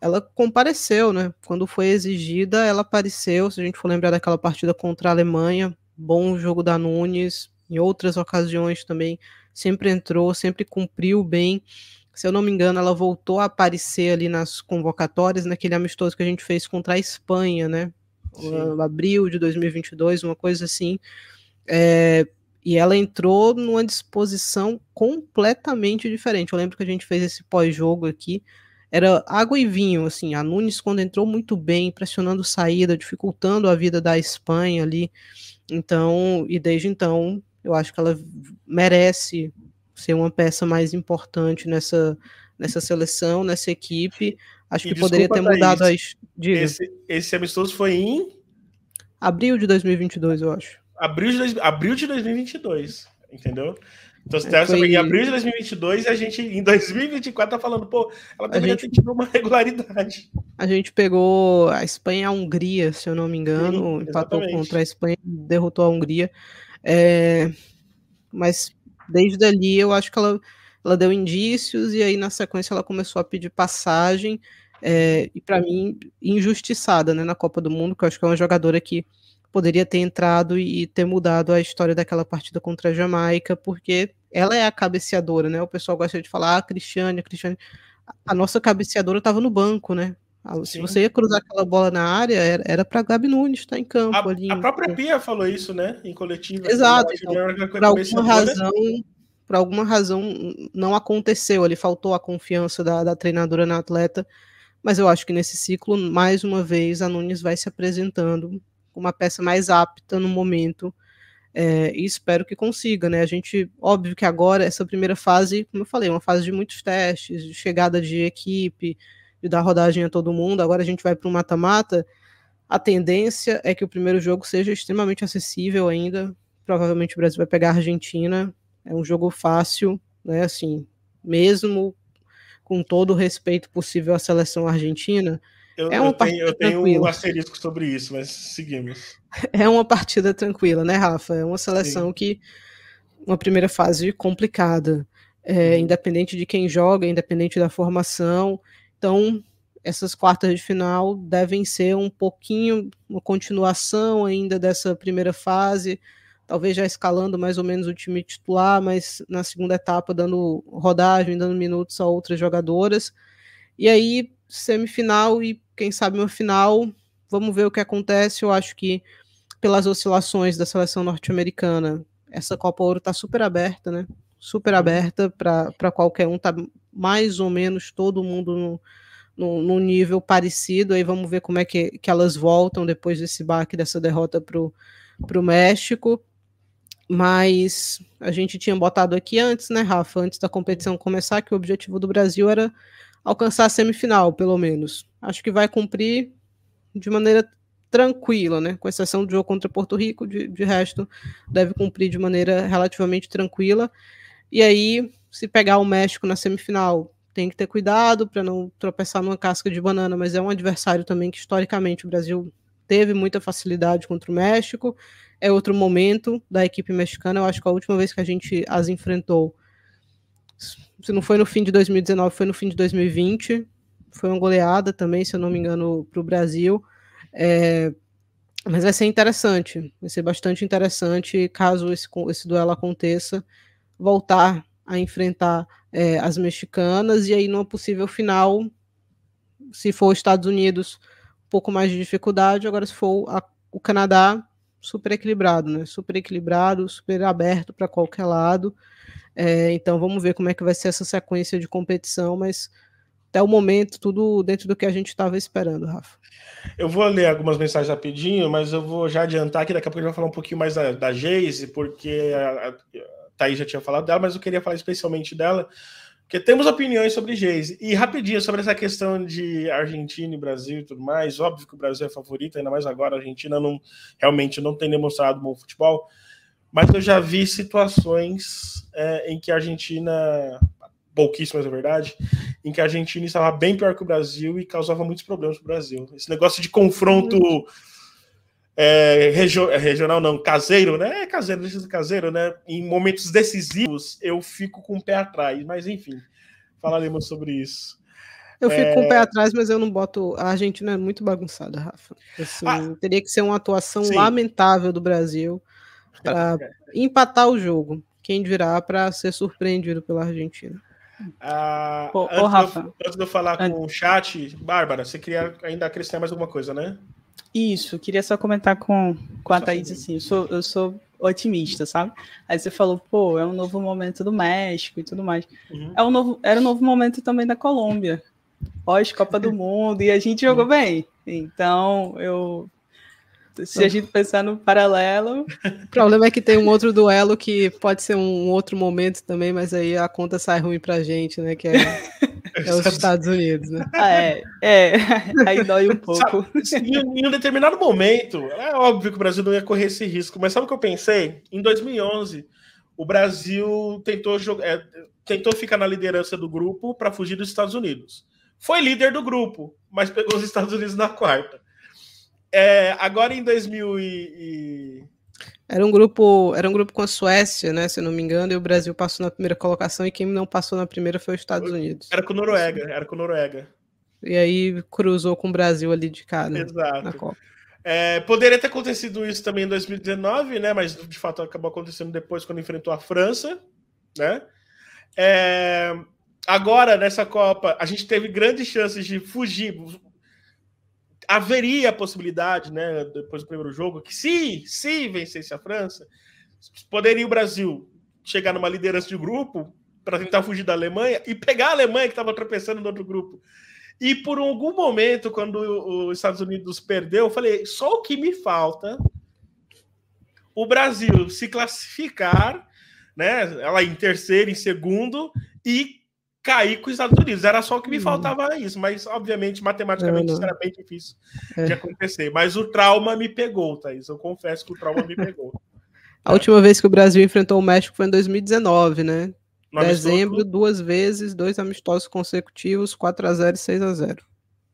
ela compareceu, né? Quando foi exigida, ela apareceu. Se a gente for lembrar daquela partida contra a Alemanha, bom jogo da Nunes, em outras ocasiões também sempre entrou, sempre cumpriu bem. Se eu não me engano, ela voltou a aparecer ali nas convocatórias, naquele amistoso que a gente fez contra a Espanha, né? Sim. Abril de 2022, uma coisa assim. É, e ela entrou numa disposição completamente diferente. Eu lembro que a gente fez esse pós-jogo aqui. Era água e vinho, assim. A Nunes, quando entrou muito bem, pressionando saída, dificultando a vida da Espanha ali. Então, e desde então, eu acho que ela merece ser uma peça mais importante nessa, nessa seleção, nessa equipe. Acho e que poderia ter mudado as. Esse, esse amistoso foi em. Abril de 2022, eu acho. Abril de, abril de 2022, entendeu? Então, você é, foi... em abril de 2022 e a gente, em 2024, tá falando, pô, ela deveria gente... ter tido uma regularidade. A gente pegou a Espanha e a Hungria, se eu não me engano, Sim, empatou contra a Espanha, derrotou a Hungria. É, mas desde ali eu acho que ela, ela deu indícios e aí na sequência ela começou a pedir passagem é, e para mim injustiçada né, na Copa do Mundo, que eu acho que é uma jogadora que poderia ter entrado e ter mudado a história daquela partida contra a Jamaica, porque ela é a cabeceadora, né? O pessoal gosta de falar, ah, Cristiane, Cristiane. A nossa cabeceadora estava no banco, né? Se você ia cruzar aquela bola na área, era para Gabi Nunes estar tá em campo a, ali. A própria Pia falou isso, né? Em coletiva. Exato. Então, por alguma razão, por alguma razão não aconteceu. Ali faltou a confiança da, da treinadora na atleta. Mas eu acho que nesse ciclo, mais uma vez, a Nunes vai se apresentando como uma peça mais apta no momento. É, e espero que consiga, né? A gente, óbvio que agora, essa primeira fase, como eu falei, é uma fase de muitos testes, de chegada de equipe, de dar rodagem a todo mundo. Agora a gente vai para o mata-mata. A tendência é que o primeiro jogo seja extremamente acessível ainda. Provavelmente o Brasil vai pegar a Argentina. É um jogo fácil, né? Assim, mesmo com todo o respeito possível à seleção argentina. Eu, é uma eu tenho, eu tenho um asterisco sobre isso, mas seguimos. É uma partida tranquila, né, Rafa? É uma seleção Sim. que. Uma primeira fase complicada. É, uhum. Independente de quem joga, independente da formação. Então, essas quartas de final devem ser um pouquinho uma continuação ainda dessa primeira fase, talvez já escalando mais ou menos o time titular, mas na segunda etapa dando rodagem, dando minutos a outras jogadoras. E aí, semifinal e quem sabe uma final, vamos ver o que acontece. Eu acho que pelas oscilações da seleção norte-americana, essa Copa Ouro está super aberta, né? Super aberta para qualquer um, tá mais ou menos todo mundo no, nível parecido. Aí vamos ver como é que, que elas voltam depois desse baque, dessa derrota para o México. Mas a gente tinha botado aqui antes, né, Rafa, antes da competição começar, que o objetivo do Brasil era alcançar a semifinal, pelo menos. Acho que vai cumprir de maneira tranquila, né? Com exceção do jogo contra Porto Rico, de, de resto, deve cumprir de maneira relativamente tranquila. E aí, se pegar o México na semifinal, tem que ter cuidado para não tropeçar numa casca de banana, mas é um adversário também que historicamente o Brasil teve muita facilidade contra o México. É outro momento da equipe mexicana. Eu acho que a última vez que a gente as enfrentou, se não foi no fim de 2019, foi no fim de 2020. Foi uma goleada também, se eu não me engano, para o Brasil. É, Mas vai ser interessante, vai ser bastante interessante caso esse, esse duelo aconteça, voltar a enfrentar é, as mexicanas e aí numa possível final, se for Estados Unidos, um pouco mais de dificuldade, agora se for a, o Canadá, super equilibrado, né? Super equilibrado, super aberto para qualquer lado. É, então vamos ver como é que vai ser essa sequência de competição, mas até o momento, tudo dentro do que a gente estava esperando, Rafa. Eu vou ler algumas mensagens rapidinho, mas eu vou já adiantar que daqui a pouco a gente vai falar um pouquinho mais da, da Geise, porque a, a Thaís já tinha falado dela, mas eu queria falar especialmente dela, porque temos opiniões sobre Geise. E rapidinho, sobre essa questão de Argentina e Brasil e tudo mais, óbvio que o Brasil é favorito, ainda mais agora, a Argentina não realmente não tem demonstrado bom futebol, mas eu já vi situações é, em que a Argentina pouquíssimas, é verdade, em que a Argentina estava bem pior que o Brasil e causava muitos problemas para o Brasil. Esse negócio de confronto é, regio, é, regional, não, caseiro, né? É caseiro, deixa de caseiro, né? Em momentos decisivos, eu fico com o pé atrás, mas enfim, falaremos sobre isso. Eu fico é... com o pé atrás, mas eu não boto. A Argentina é muito bagunçada, Rafa. Assim, ah, teria que ser uma atuação sim. lamentável do Brasil para é. <laughs> empatar o jogo. Quem dirá para ser surpreendido pela Argentina. Ah, ô, antes, ô, Rafa, de, antes de eu falar com o chat, Bárbara, você queria ainda acrescentar mais alguma coisa, né? Isso, queria só comentar com, com a Thaís assim, eu sou, eu sou otimista, sabe? Aí você falou, pô, é um novo momento do México e tudo mais. Uhum. É um novo, era um novo momento também da Colômbia, pós-Copa do Mundo, e a gente jogou uhum. bem. Então, eu se a gente pensar no paralelo. <laughs> O problema é que tem um outro duelo que pode ser um outro momento também, mas aí a conta sai ruim pra gente, né? Que é, <laughs> é os Estados Unidos, né? Ah, é, é. <laughs> Aí dói um pouco. Sabe, em, um determinado momento, é óbvio que o Brasil não ia correr esse risco, mas sabe o que eu pensei? Em 2011, o Brasil tentou, jogar, é, tentou ficar na liderança do grupo para fugir dos Estados Unidos. Foi líder do grupo, mas pegou os Estados Unidos na quarta. É, agora em 2000 e, Era um grupo, era um grupo com a Suécia, né, se eu não me engano, e o Brasil passou na primeira colocação e quem não passou na primeira foi os Estados Unidos. Era com Noruega, era com Noruega. E aí cruzou com o Brasil ali de cara Exato. na Copa. É, poderia ter acontecido isso também em 2019, né? Mas de fato acabou acontecendo depois quando enfrentou a França, né? É, agora nessa Copa a gente teve grandes chances de fugir, haveria a possibilidade, né, depois do primeiro jogo, que se, se vencesse a França, poderia o Brasil chegar numa liderança de grupo para tentar fugir da Alemanha e pegar a Alemanha que estava tropeçando no outro grupo. E por algum momento, quando os Estados Unidos perdeu, eu falei: só o que me falta o Brasil se classificar, né? Ela em terceiro, em segundo e cair com os Estados Unidos. Era só o que me uhum. faltava isso, mas obviamente, matematicamente, isso era bem difícil é. de acontecer. Mas o trauma me pegou, Thaís. Eu confesso que o trauma me pegou. <laughs> A última vez que o Brasil enfrentou o México foi em 2019, né? No Dezembro, amistoso... duas vezes, dois amistosos consecutivos, 4 a 0 e 6 a 0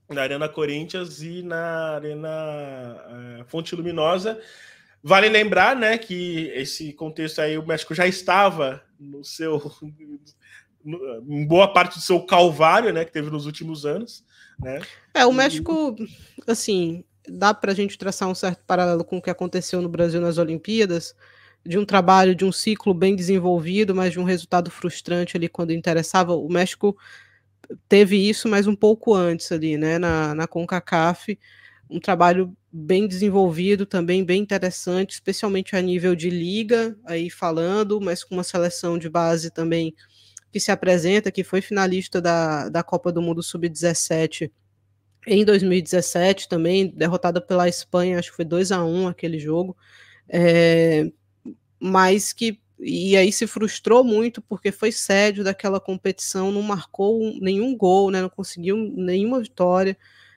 Na Arena Corinthians e na Arena uh, Fonte Luminosa. Vale lembrar, né, que esse contexto aí, o México já estava no seu em boa parte do seu calvário, né, que teve nos últimos anos, né? É, o México, assim, dá para a gente traçar um certo paralelo com o que aconteceu no Brasil nas Olimpíadas, de um trabalho, de um ciclo bem desenvolvido, mas de um resultado frustrante ali quando interessava. O México teve isso, mas um pouco antes ali, né, na, na CONCACAF, um trabalho bem desenvolvido, também bem interessante, especialmente a nível de liga, aí falando, mas com uma seleção de base também que se apresenta, que foi finalista da, da Copa do Mundo Sub-17 em 2017 também, derrotada pela Espanha, acho que foi 2 a 1 aquele jogo, é, mas que e aí se frustrou muito porque foi sédio daquela competição, não marcou nenhum gol, né, não conseguiu nenhuma vitória,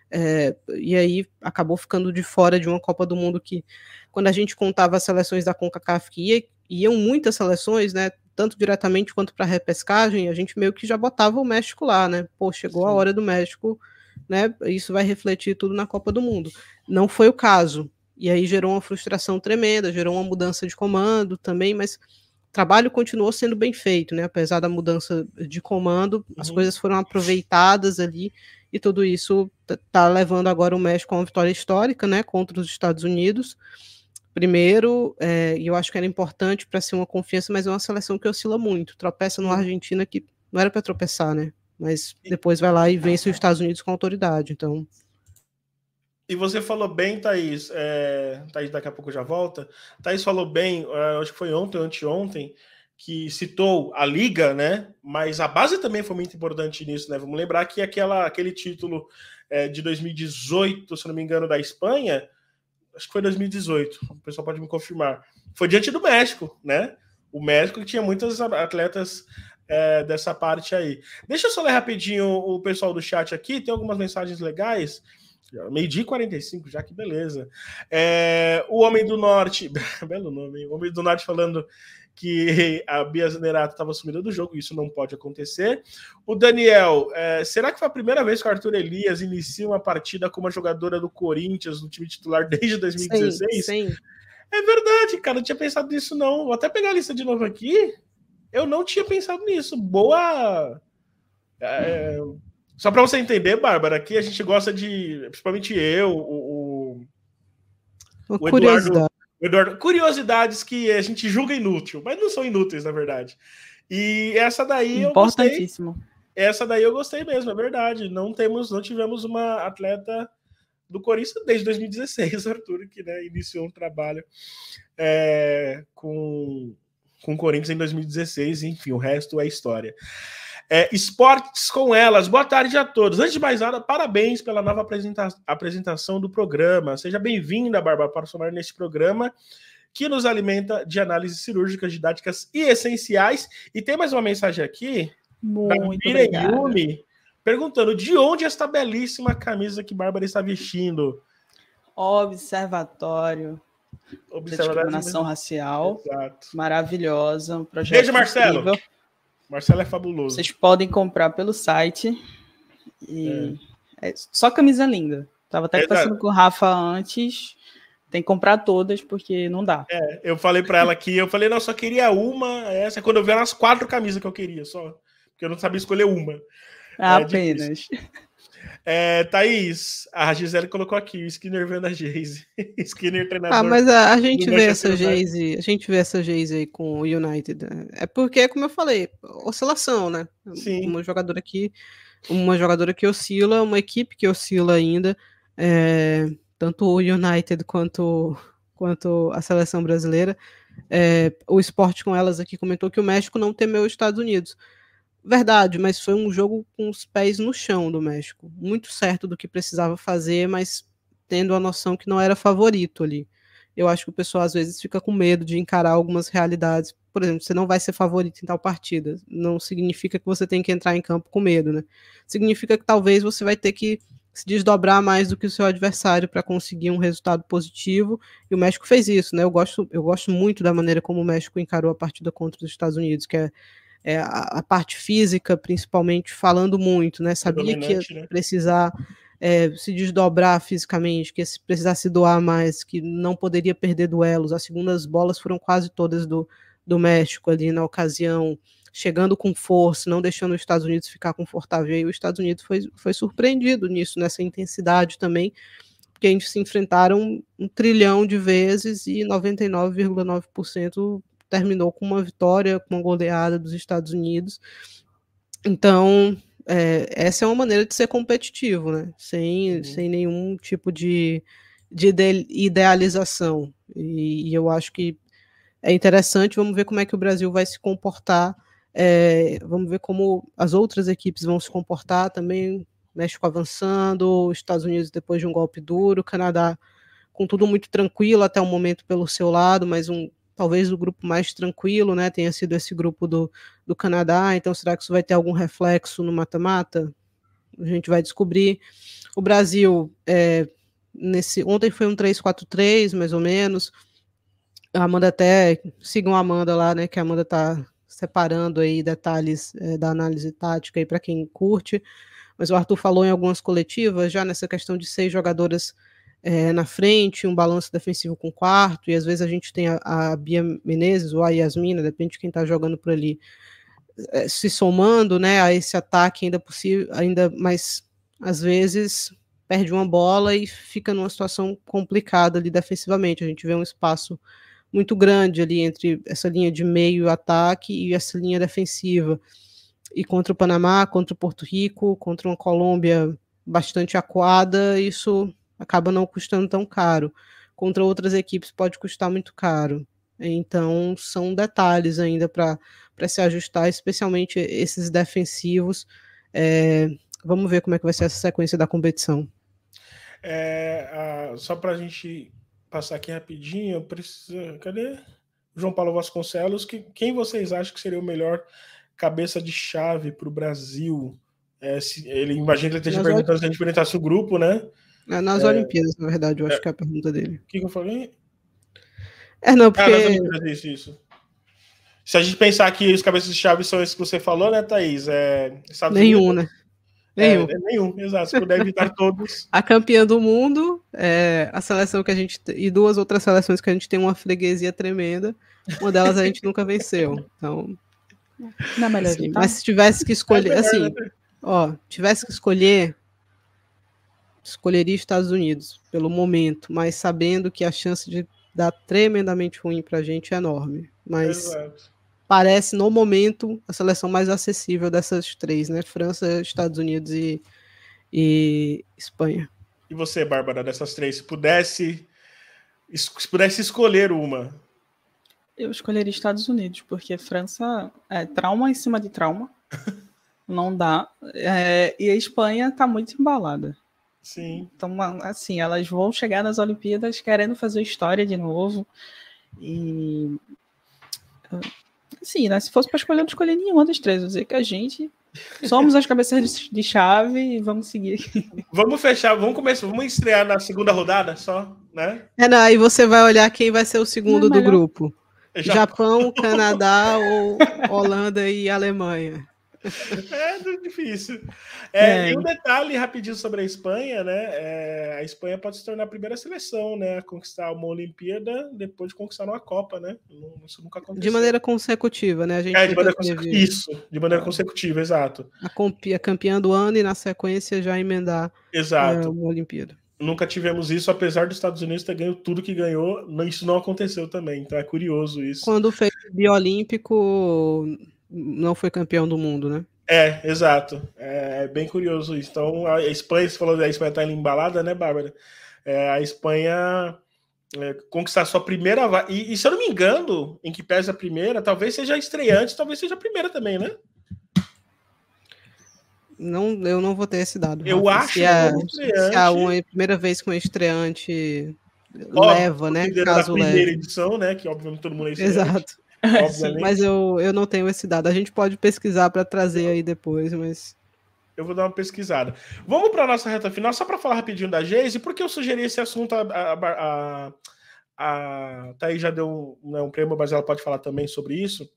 é, e aí acabou ficando de fora de uma Copa do Mundo que, quando a gente contava as seleções da CONCACAF, que ia, iam muitas seleções, né, tanto diretamente quanto para repescagem, a gente meio que já botava o México lá, né? Pô, chegou Sim. a hora do México, né? Isso vai refletir tudo na Copa do Mundo. Não foi o caso. E aí gerou uma frustração tremenda, gerou uma mudança de comando também, mas o trabalho continuou sendo bem feito, né? Apesar da mudança de comando, as uhum. coisas foram aproveitadas ali e tudo isso está levando agora o México a uma vitória histórica, né, contra os Estados Unidos. Primeiro, é, e eu acho que era importante para ser uma confiança, mas é uma seleção que oscila muito. Tropeça no Argentina que não era para tropeçar, né? Mas depois vai lá e vence os Estados Unidos com autoridade. Então, e você falou bem, Thaís, é, Thaís daqui a pouco já volta. Thaís falou bem, é, acho que foi ontem ou anteontem, que citou a Liga, né? Mas a base também foi muito importante nisso, né? Vamos lembrar que aquela, aquele título é, de 2018, se não me engano, da Espanha, acho que foi 2018, o pessoal pode me confirmar, foi diante do México, né? O México que tinha muitos atletas é, dessa parte aí. Deixa eu só ler rapidinho o pessoal do chat aqui, tem algumas mensagens legais. Meio-dia 45, já que beleza. É, o Homem do Norte, <laughs> belo nome, o Homem do Norte falando que a Bia Zenerato estava sumida do jogo, isso não pode acontecer. O Daniel, é, será que foi a primeira vez que o Arthur Elias inicia uma partida como jogadora do Corinthians no time titular desde 2016? Sim, sim. É verdade, cara, não tinha pensado nisso não. Vou até pegar a lista de novo aqui. Eu não tinha pensado nisso. Boa. É, só para você entender, Bárbara, aqui a gente gosta de, principalmente eu, o, o, o Eduardo, Eduardo, curiosidades que a gente julga inútil, mas não são inúteis, na verdade. E essa daí eu gostei. Essa daí eu gostei mesmo, é verdade. Não temos, não tivemos uma atleta do Corinthians desde 2016, <laughs> Arthur, que né, iniciou um trabalho é, com, com o Corinthians em 2016, enfim, o resto é história. É, esportes com elas. Boa tarde a todos. Antes de mais nada, parabéns pela nova apresenta apresentação do programa. Seja bem-vinda, Bárbara, para somar neste programa que nos alimenta de análises cirúrgicas, didáticas e essenciais. E tem mais uma mensagem aqui Muito da Yumi perguntando de onde esta belíssima camisa que Bárbara está vestindo. Observatório. Observatório discriminação racial. Exato. Maravilhosa. Um projeto Beijo, Marcelo. Incrível. Marcelo é fabuloso. Vocês podem comprar pelo site. E é. É só camisa linda. Tava até conversando com o Rafa antes. Tem que comprar todas, porque não dá. É, eu falei para ela que eu falei, não, só queria uma. Essa quando eu vi as quatro camisas que eu queria, só. Porque eu não sabia escolher uma. É Apenas. É, Thaís, a Gisele colocou aqui, o Skinner vendo a Geise. <laughs> Skinner treinador. Ah, mas a, a gente vê essa Geise, a gente vê essa Geise aí com o United. Né? É porque, como eu falei, oscilação, né? Sim. Uma jogadora aqui, uma jogadora que oscila, uma equipe que oscila ainda. É, tanto o United quanto, quanto a seleção brasileira. É, o esporte com elas aqui comentou que o México não temeu os Estados Unidos. Verdade, mas foi um jogo com os pés no chão do México. Muito certo do que precisava fazer, mas tendo a noção que não era favorito ali. Eu acho que o pessoal às vezes fica com medo de encarar algumas realidades. Por exemplo, você não vai ser favorito em tal partida. Não significa que você tem que entrar em campo com medo, né? Significa que talvez você vai ter que se desdobrar mais do que o seu adversário para conseguir um resultado positivo. E o México fez isso, né? Eu gosto, eu gosto muito da maneira como o México encarou a partida contra os Estados Unidos, que é é, a, a, parte física, principalmente, falando muito, né? Sabia que ia né? precisar é, se desdobrar fisicamente, que ia precisar se doar mais, que não poderia perder duelos. As segundas bolas foram quase todas do, do México ali na ocasião, chegando com força, não deixando os Estados Unidos ficar confortável. E os Estados Unidos foi, foi surpreendido nisso, nessa intensidade também, porque a gente se enfrentaram um trilhão de vezes e 99,9% terminou com uma vitória, com uma goleada dos Estados Unidos. Então, é, essa é uma maneira de ser competitivo, né? Sem, uhum. sem nenhum tipo de, de idealização. E, e, eu acho que é interessante. Vamos ver como é que o Brasil vai se comportar. É, vamos ver como as outras equipes vão se comportar também. México avançando, Estados Unidos depois de um golpe duro, Canadá com tudo muito tranquilo até o momento pelo seu lado, mas um talvez o grupo mais tranquilo, né, tenha sido esse grupo do, do Canadá, então será que isso vai ter algum reflexo no mata-mata? A gente vai descobrir. O Brasil, é, nesse ontem foi um 3-4-3, mais ou menos, a Amanda até, sigam a Amanda lá, né, que a Amanda está separando aí detalhes é, da análise tática aí para quem curte, mas o Arthur falou em algumas coletivas já nessa questão de seis jogadoras é, na frente, um balanço defensivo com quarto, e às vezes a gente tem a, a Bia Menezes ou a Yasmina, depende de quem está jogando por ali, é, se somando né, a esse ataque ainda possível, ainda mais às vezes perde uma bola e fica numa situação complicada ali defensivamente. A gente vê um espaço muito grande ali entre essa linha de meio ataque e essa linha defensiva. E contra o Panamá, contra o Porto Rico, contra uma Colômbia bastante aquada, isso acaba não custando tão caro. Contra outras equipes pode custar muito caro. Então, são detalhes ainda para se ajustar, especialmente esses defensivos. É, vamos ver como é que vai ser essa sequência da competição. É, a, só para a gente passar aqui rapidinho, precisa. Cadê? João Paulo Vasconcelos, que, quem vocês acham que seria o melhor cabeça de chave para o Brasil? É, se, ele imagina que ele esteja perguntando se a gente perguntasse o grupo, né? É, nas é, Olimpíadas, na verdade, eu acho é. que é a pergunta dele. O que, que, eu falei? É, não, porque. Ah, isso, isso. Se a gente pensar que os cabeças de chave são esses que você falou, né, Thaís? É, Nenhum, né? Nenhum. É, nenhum, exato. Se puder evitar <laughs> todos. A campeã do mundo, é, a seleção que a gente. E duas outras seleções que a gente tem uma freguesia tremenda. Uma delas a gente nunca venceu. Então. Não é melhor assim, Mas se tivesse que escolher. É assim, ó, tivesse que escolher. Escolheria Estados Unidos, pelo momento, mas sabendo que a chance de dar tremendamente ruim pra gente é enorme. Mas. Exato parece, no momento, a seleção mais acessível dessas três, né? França, Estados Unidos e, e Espanha. E você, Bárbara, dessas três, se pudesse, se pudesse escolher uma? Eu escolheria Estados Unidos, porque França é trauma em cima de trauma. <laughs> Não dá. É, e a Espanha está muito embalada. Sim. Então, assim, elas vão chegar nas Olimpíadas querendo fazer história de novo. E Sim, né? Se fosse para escolher, eu não escolher nenhuma das três. Vou dizer que a gente somos as cabeças de chave e vamos seguir aqui. <laughs> Vamos fechar, vamos começar, vamos estrear na segunda rodada só, né? É, não, aí você vai olhar quem vai ser o segundo é do grupo. Japão, Canadá ou Holanda e Alemanha. É difícil. É, é. E um detalhe rapidinho sobre a Espanha, né? É, a Espanha pode se tornar a primeira seleção, né? A conquistar uma Olimpíada depois de conquistar uma Copa, né? Isso nunca aconteceu. De maneira consecutiva, né? A gente é, de maneira teve... Isso, de maneira consecutiva, exato. A, a campeã do ano e na sequência já emendar exato. É, uma Olimpíada. Nunca tivemos isso, apesar dos Estados Unidos ter ganho tudo que ganhou, isso não aconteceu também. Então é curioso isso. Quando fez o biolímpico não foi campeão do mundo, né? É, exato. É, é bem curioso isso. Então, a Espanha, você falou da Espanha tá embalada, né, Bárbara? É, a Espanha é, conquistar sua primeira e, e, se eu não me engano, em que pesa a primeira, talvez seja estreante, talvez seja a primeira também, né? Não, eu não vou ter esse dado. Eu Rafa. acho se a, se a uma primeira vez um estreante leva, né? Caso da primeira leve. edição, né? Que obviamente todo mundo é estreante. Exato. <laughs> Mas eu, eu não tenho esse dado. A gente pode pesquisar para trazer aí depois, mas. Eu vou dar uma pesquisada. Vamos para a nossa reta final, só para falar rapidinho da Geise, porque eu sugeri esse assunto. A, a, a, a Thaís já deu um, né, um prêmio, mas ela pode falar também sobre isso.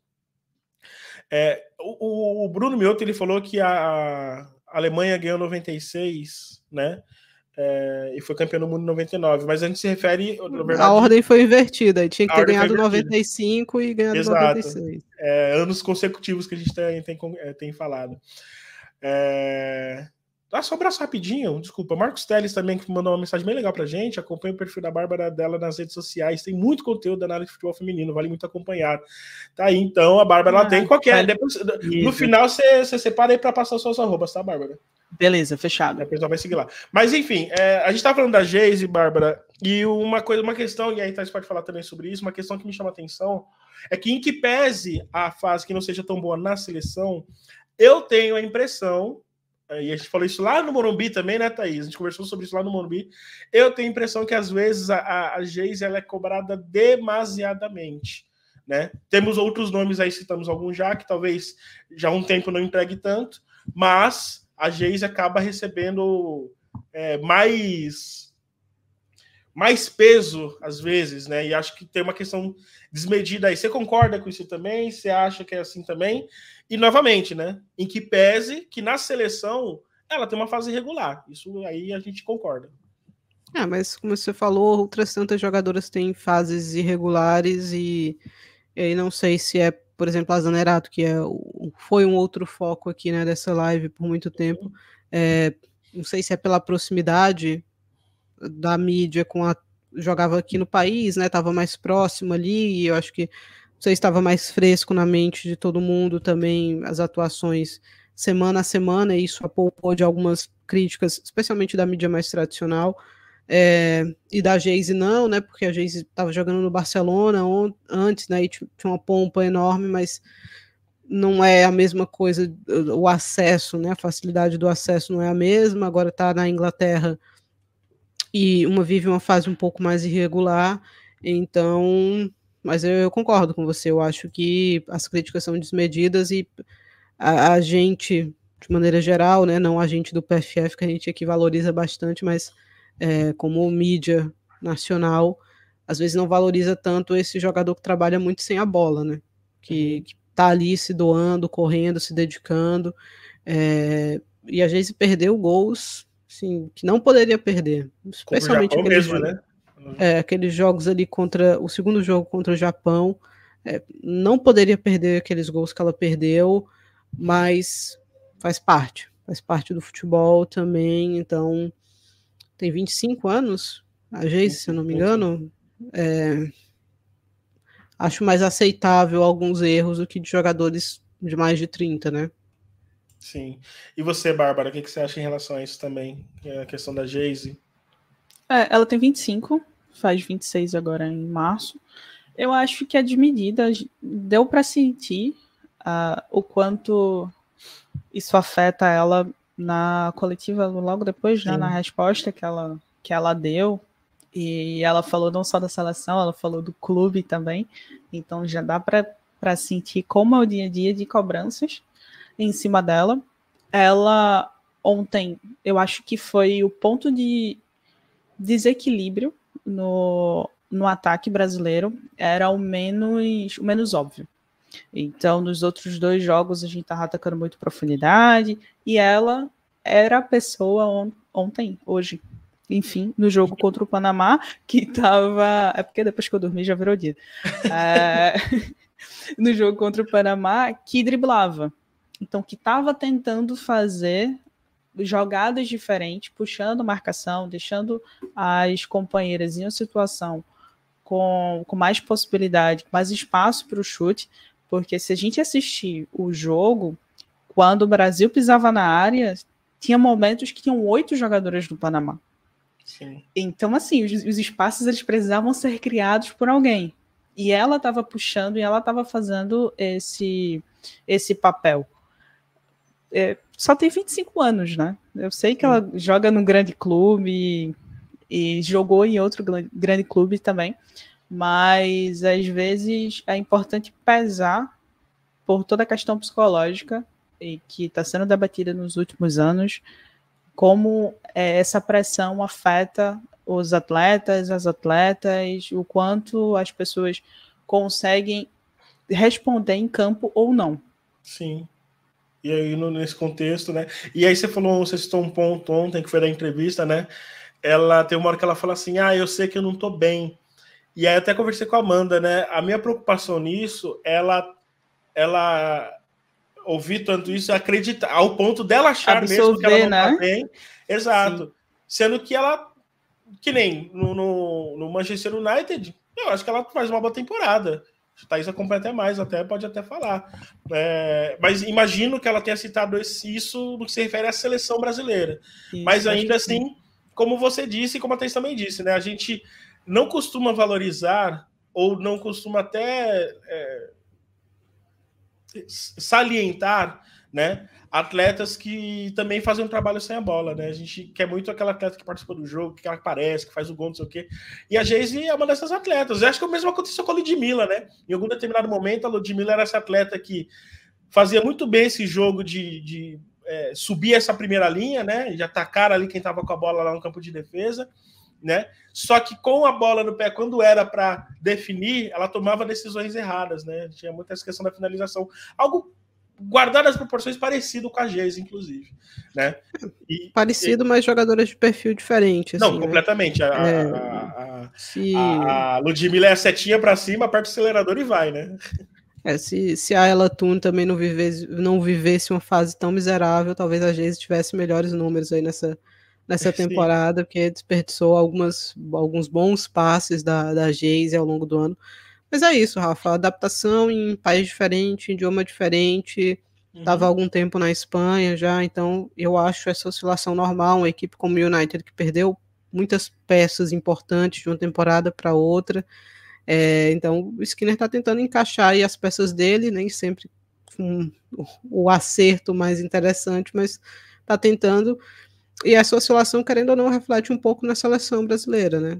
É, o, o Bruno Mioto ele falou que a Alemanha ganhou 96, né? É, e foi campeão do mundo em 99, mas a gente se refere. Verdade, a ordem foi invertida, tinha que ter ganhado 95 e ganhado Exato. 96. É, anos consecutivos que a gente tem, tem, é, tem falado. É... Ah, só um abraço rapidinho, desculpa. Marcos Teles também que mandou uma mensagem bem legal pra gente. Acompanha o perfil da Bárbara dela nas redes sociais. Tem muito conteúdo da análise de futebol feminino, vale muito acompanhar. Tá aí, então, a Bárbara ah, ela tem qualquer. Depois, no final, você, separa aí pra passar seus arrobas, tá, Bárbara? Beleza, fechado. A pessoa vai seguir lá. Mas enfim, é, a gente tá falando da Geise, Bárbara, e uma coisa, uma questão, e aí Thais pode falar também sobre isso, uma questão que me chama a atenção é que, em que pese a fase que não seja tão boa na seleção, eu tenho a impressão e a gente falou isso lá no Morumbi também, né, Thaís? A gente conversou sobre isso lá no Morumbi. Eu tenho a impressão que às vezes a, a, a Geise ela é cobrada demasiadamente. Né? Temos outros nomes aí, citamos alguns já, que talvez já há um tempo não entregue tanto, mas a Geise acaba recebendo é, mais mais peso às vezes, né? E acho que tem uma questão desmedida aí. Você concorda com isso também? Você acha que é assim também? E novamente, né? Em que pese que na seleção ela tem uma fase irregular. Isso aí a gente concorda. É, mas como você falou, outras tantas jogadoras têm fases irregulares e, e não sei se é, por exemplo, a Zanerato, que é, foi um outro foco aqui né, dessa live por muito tempo. É, não sei se é pela proximidade da mídia com a jogava aqui no país, né? Tava mais próximo ali, e eu acho que não sei se estava mais fresco na mente de todo mundo também as atuações semana a semana, e isso apoupou de algumas críticas, especialmente da mídia mais tradicional. É, e da Geise não, né? Porque a Geise estava jogando no Barcelona on, antes, né? E tinha uma pompa enorme, mas não é a mesma coisa, o acesso, né? A facilidade do acesso não é a mesma. Agora está na Inglaterra e uma vive uma fase um pouco mais irregular. Então, mas eu, eu concordo com você. Eu acho que as críticas são desmedidas e a, a gente, de maneira geral, né? Não a gente do PFF que a gente aqui valoriza bastante, mas é, como mídia nacional, às vezes não valoriza tanto esse jogador que trabalha muito sem a bola, né? Que, uhum. que tá ali se doando, correndo, se dedicando. É, e às vezes perdeu gols sim, que não poderia perder. Especialmente aqueles, mesmo, né? é, aqueles jogos ali contra o segundo jogo contra o Japão. É, não poderia perder aqueles gols que ela perdeu, mas faz parte, faz parte do futebol também. Então, tem 25 anos, a Geise, se eu não me engano, é, acho mais aceitável alguns erros do que de jogadores de mais de 30, né? Sim. E você, Bárbara, o que, que você acha em relação a isso também? É a questão da Geise? É, ela tem 25, faz 26 agora em março. Eu acho que é de medida, deu para sentir uh, o quanto isso afeta ela na coletiva logo depois, né, na resposta que ela, que ela deu. E ela falou não só da seleção, ela falou do clube também. Então já dá para sentir como é o dia a dia de cobranças em cima dela. Ela ontem, eu acho que foi o ponto de desequilíbrio no, no ataque brasileiro era o menos, o menos óbvio. Então, nos outros dois jogos, a gente estava atacando muito profundidade, e ela era a pessoa on, ontem, hoje, enfim, no jogo contra o Panamá, que estava. É porque depois que eu dormi já virou dia. É... <laughs> no jogo contra o Panamá, que driblava. Então, que estava tentando fazer jogadas diferentes, puxando marcação, deixando as companheiras em uma situação com, com mais possibilidade, mais espaço para o chute, porque se a gente assistir o jogo, quando o Brasil pisava na área, tinha momentos que tinham oito jogadoras do Panamá. Sim. Então, assim, os, os, espaços eles precisavam ser criados por alguém. E ela estava puxando e ela estava fazendo esse, esse papel. É, só tem 25 anos, né? Eu sei que ela joga no grande clube e, e jogou em outro grande clube também, mas às vezes é importante pesar por toda a questão psicológica e que está sendo debatida nos últimos anos, como é, essa pressão afeta os atletas, as atletas, o quanto as pessoas conseguem responder em campo ou não. Sim. E aí, nesse contexto, né? E aí você falou, você citou um ponto ontem que foi da entrevista, né? Ela tem uma hora que ela fala assim: Ah, eu sei que eu não tô bem, e aí até conversei com a Amanda, né? A minha preocupação nisso, ela, ela ouvir tanto isso, acreditar, ao ponto dela achar Absorver, mesmo que ela não tá né? tá bem. Exato. Sim. Sendo que ela, que nem no, no, no, Manchester United, eu acho que ela faz uma boa temporada. A Thaís acompanha até mais, até pode até falar. É, mas imagino que ela tenha citado esse, isso no que se refere à seleção brasileira. Mas ainda assim, como você disse, e como a Thaís também disse, né? A gente não costuma valorizar ou não costuma até é, salientar, né, atletas que também fazem um trabalho sem a bola, né? A gente quer muito aquela atleta que participa do jogo, que aparece, que faz o gol, não sei o quê. E a Geise é uma dessas atletas. Eu acho que o mesmo aconteceu com a Ludmilla, né? Em algum determinado momento, a Ludmilla era essa atleta que fazia muito bem esse jogo de, de é, subir essa primeira linha, né? De atacar ali quem estava com a bola lá no campo de defesa né? Só que com a bola no pé, quando era para definir, ela tomava decisões erradas, né? Tinha muita essa questão da finalização. Algo guardado as proporções parecido com a Geis, inclusive, né? E, parecido, e... mas jogadoras de perfil diferente. Assim, não, né? completamente. A, é, a, a, se... a Ludmilla é a setinha para cima, aperta o acelerador e vai, né? É, se, se a Ela Tune também não vivesse, não vivesse uma fase tão miserável, talvez a Geise tivesse melhores números aí nessa, nessa <laughs> temporada, porque desperdiçou algumas, alguns bons passes da, da Geise ao longo do ano. Mas é isso, Rafa, adaptação em país diferente, idioma diferente, estava uhum. algum tempo na Espanha já, então eu acho essa oscilação normal, uma equipe como o United que perdeu muitas peças importantes de uma temporada para outra, é, então, o Skinner está tentando encaixar as peças dele, nem sempre com o acerto mais interessante, mas está tentando. E essa oscilação, querendo ou não, reflete um pouco na seleção brasileira, né?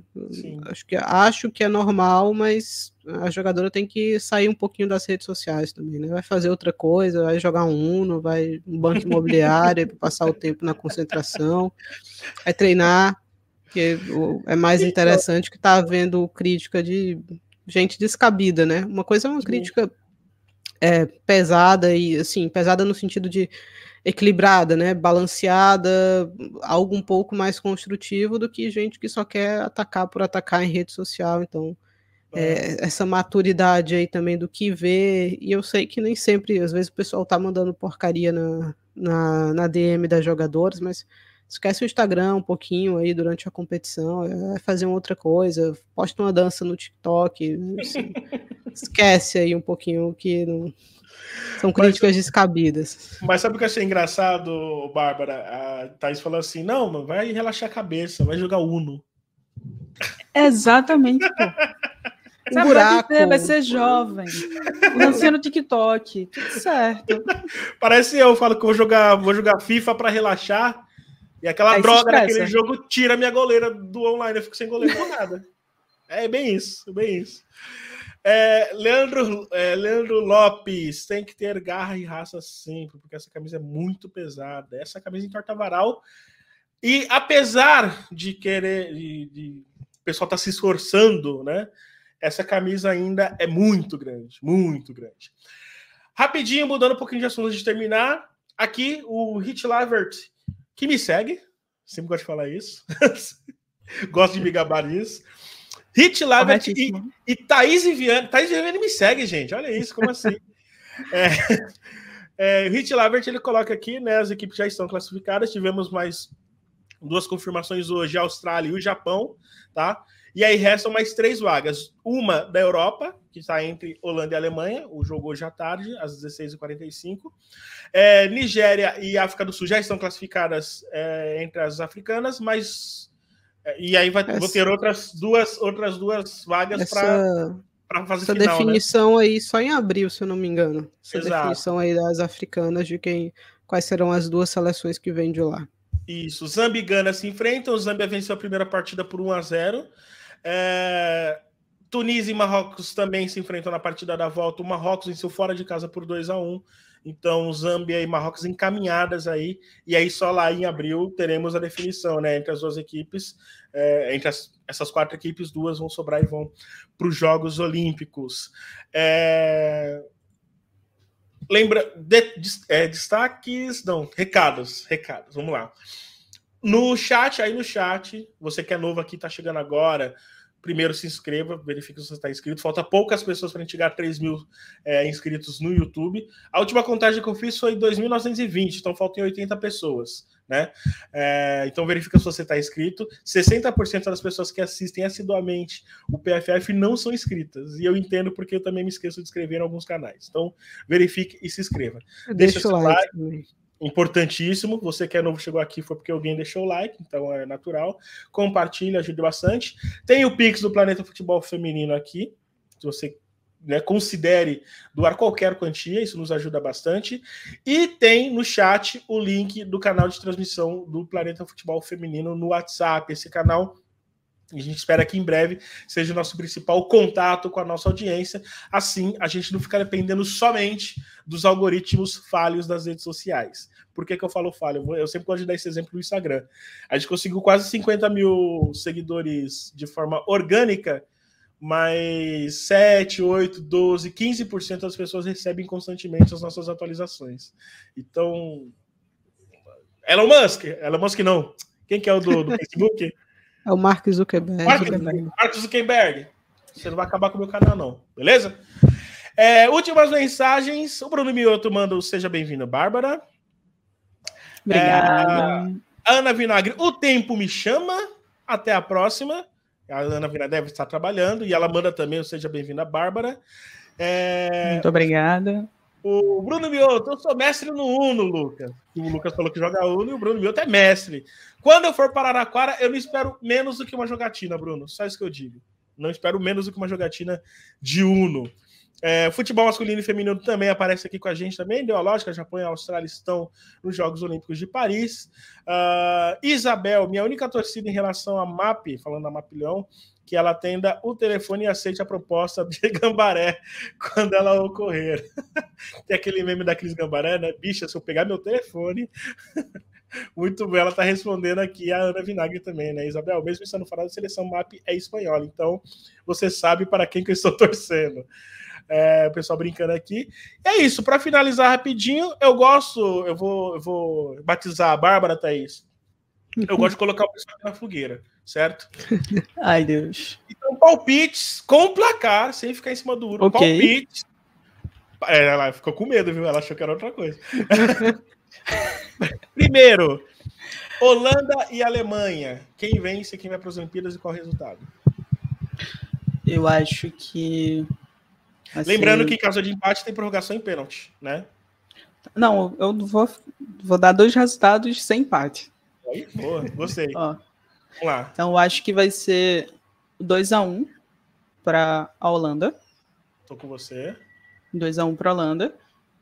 Acho que, acho que é normal, mas a jogadora tem que sair um pouquinho das redes sociais também, né? Vai fazer outra coisa, vai jogar um Uno, vai um banco imobiliário <laughs> para passar o tempo na concentração, vai treinar, que é mais interessante que tá havendo crítica de gente descabida, né? Uma coisa é uma crítica é, pesada e assim, pesada no sentido de equilibrada, né? Balanceada, algo um pouco mais construtivo do que gente que só quer atacar por atacar em rede social. Então, é, essa maturidade aí também do que ver, e eu sei que nem sempre, às vezes o pessoal tá mandando porcaria na, na, na DM das jogadoras, mas esquece o Instagram um pouquinho aí durante a competição, é fazer uma outra coisa, posta uma dança no TikTok, assim, <laughs> esquece aí um pouquinho que não, são críticas mas, descabidas. Mas sabe o que eu achei engraçado, Bárbara? A Thaís falou assim: não, vai relaxar a cabeça, vai jogar Uno. Exatamente. <laughs> Um Sabe, buraco. Vai, vai ser jovem. Lancia no TikTok. Tudo certo. Parece eu, falo que vou jogar, vou jogar FIFA para relaxar. E aquela Aí droga daquele jogo tira minha goleira do online, eu fico sem goleiro por nada. É bem isso, bem isso. É, Leandro, é, Leandro Lopes tem que ter garra e raça sempre, porque essa camisa é muito pesada. Essa camisa entorta varal. E apesar de querer, de, de o pessoal tá se esforçando, né? Essa camisa ainda é muito grande, muito grande. Rapidinho, mudando um pouquinho de assunto de terminar. Aqui, o Hit Lavert que me segue, sempre gosto de falar isso, <laughs> gosto de me gabar nisso. Hit Lavert e, e Thaís Viviane. Thaís Viviane me segue, gente. Olha isso, como assim? <laughs> é, é, o Hit Lavert ele coloca aqui, né? As equipes já estão classificadas. Tivemos mais duas confirmações hoje, a Austrália e o Japão, tá? E aí restam mais três vagas. Uma da Europa, que está entre Holanda e Alemanha, o jogo hoje à tarde, às 16h45. É, Nigéria e África do Sul já estão classificadas é, entre as africanas, mas. É, e aí vai, essa, vou ter outras duas, outras duas vagas para fazer Essa final, né? definição né? aí só em abril, se eu não me engano. Essa Exato. definição aí das africanas de quem quais serão as duas seleções que vêm de lá. Isso, Zambia e Gana se enfrentam. O Zambia venceu a primeira partida por 1 a 0 é, Tunísia e Marrocos também se enfrentam na partida da volta. O Marrocos venceu fora de casa por 2 a 1 Então, Zâmbia e Marrocos encaminhadas aí. E aí, só lá em abril, teremos a definição né, entre as duas equipes. É, entre as, essas quatro equipes, duas vão sobrar e vão para os Jogos Olímpicos. É, lembra, de, de, é, destaques, não, recados, recados, vamos lá. No chat, aí no chat, você que é novo aqui, tá chegando agora, primeiro se inscreva, verifique se você está inscrito. Falta poucas pessoas para a gente chegar a 3 mil é, inscritos no YouTube. A última contagem que eu fiz foi 2.920, então faltam 80 pessoas. Né? É, então verifica se você está inscrito. 60% das pessoas que assistem assiduamente o PFF não são inscritas. E eu entendo porque eu também me esqueço de inscrever em alguns canais. Então verifique e se inscreva. Deixa, Deixa o like. like importantíssimo. Você que é novo, chegou aqui, foi porque alguém deixou o like, então é natural. Compartilha, ajude bastante. Tem o Pix do Planeta Futebol Feminino aqui, se você né, considere doar qualquer quantia, isso nos ajuda bastante. E tem no chat o link do canal de transmissão do Planeta Futebol Feminino no WhatsApp. Esse canal a gente espera que em breve seja o nosso principal contato com a nossa audiência. Assim, a gente não fica dependendo somente dos algoritmos falhos das redes sociais. Por que, que eu falo falho? Eu sempre gosto de dar esse exemplo no Instagram. A gente conseguiu quase 50 mil seguidores de forma orgânica, mas 7, 8, 12, 15% das pessoas recebem constantemente as nossas atualizações. Então. Elon Musk! Elon Musk não. Quem que é o do, do <laughs> Facebook? É o Mark Zuckerberg. Mark, Zuckerberg. Mark Zuckerberg. Você não vai acabar com o meu canal, não. Beleza? É, últimas mensagens. O Bruno Mioto manda o Seja Bem-vindo, Bárbara. Obrigada. É, Ana Vinagre, o tempo me chama. Até a próxima. A Ana Vinagre deve estar trabalhando. E ela manda também o Seja Bem-vinda, Bárbara. É... Muito obrigada. O Bruno Mioto, eu sou mestre no Uno, Lucas. O Lucas falou que joga Uno e o Bruno Mioto é mestre. Quando eu for para Araraquara, eu não espero menos do que uma jogatina, Bruno. Só isso que eu digo. Não espero menos do que uma jogatina de Uno. É, futebol masculino e feminino também aparece aqui com a gente também. Ideológica, Japão e Austrália estão nos Jogos Olímpicos de Paris. Uh, Isabel, minha única torcida em relação à MAP, falando da MAP Leão, que ela atenda o telefone e aceite a proposta de <laughs> Gambaré quando ela ocorrer. <laughs> Tem aquele meme da Cris Gambaré, né? Bicha, se eu pegar meu telefone. <laughs> Muito bem, ela está respondendo aqui a Ana Vinagre também, né? Isabel, mesmo estando fora da seleção, MAP é espanhola, então você sabe para quem que eu estou torcendo. É, o pessoal brincando aqui. É isso, para finalizar rapidinho, eu gosto, eu vou, eu vou batizar a Bárbara, Thaís. Eu gosto de colocar o pessoal na fogueira certo? <laughs> Ai, Deus. Então, palpites com placar, sem ficar em cima do muro. Okay. Palpites. É, ela ficou com medo, viu? Ela achou que era outra coisa. <laughs> Primeiro, Holanda e Alemanha. Quem vence, quem vai para as Olimpíadas e qual o resultado? Eu acho que. Lembrando que em caso de empate tem prorrogação em pênalti, né? Não, eu vou, vou dar dois resultados sem empate. Aí, boa, gostei. Ó, Vamos lá. Então eu acho que vai ser 2 a 1 para a Holanda. Tô com você. 2 a 1 para a Holanda.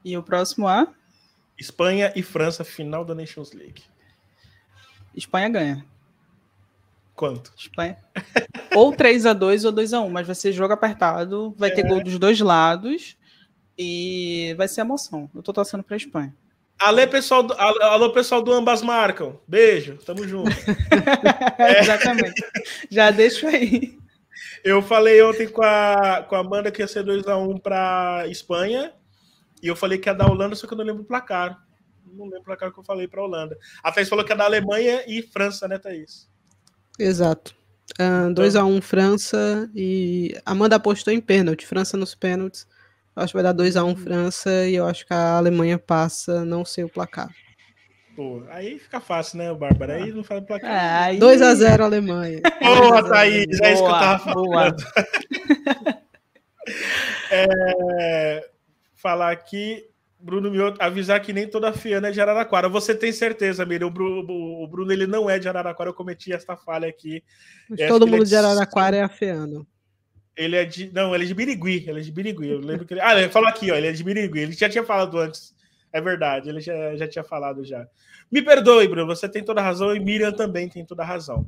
E o próximo a Espanha e França final da Nations League. Espanha ganha. Quanto? Espanha. ou 3 a 2 ou 2 a 1, mas vai ser jogo apertado, vai é. ter gol dos dois lados e vai ser emoção. Eu tô torcendo para a Espanha. Alô, pessoal do, alô, pessoal do Ambas Marcam. Beijo, tamo junto. <laughs> é. Exatamente. Já deixo aí. Eu falei ontem com a, com a Amanda que ia ser 2x1 um para Espanha. E eu falei que ia da Holanda, só que eu não lembro o placar. Não lembro o placar que eu falei para Holanda. A Thaís falou que é da Alemanha e França, né, Thaís? Exato. 2x1 uh, um, França e Amanda apostou em pênalti. França nos pênaltis. Acho que vai dar 2x1 um França e eu acho que a Alemanha passa, não sei o placar. Pô, aí fica fácil, né, Bárbara? Aí não faz placar. É, aí... 2x0 Alemanha. <laughs> Boa, Thaís, é isso que eu tava falando. <laughs> é, falar aqui, Bruno Mioto, avisar que nem toda fiana é de Araraquara. Você tem certeza, Miriam? O Bruno, o Bruno ele não é de Araraquara, eu cometi essa falha aqui. Todo mundo é de Araraquara é afiano. Ele é de. Não, ele é de Birigui. Ele é de Birigui. Eu lembro que ele. Ah, ele falou aqui, ó. Ele é de Birigui. Ele já tinha falado antes. É verdade, ele já, já tinha falado já. Me perdoe, Bruno. Você tem toda a razão e Miriam também tem toda a razão.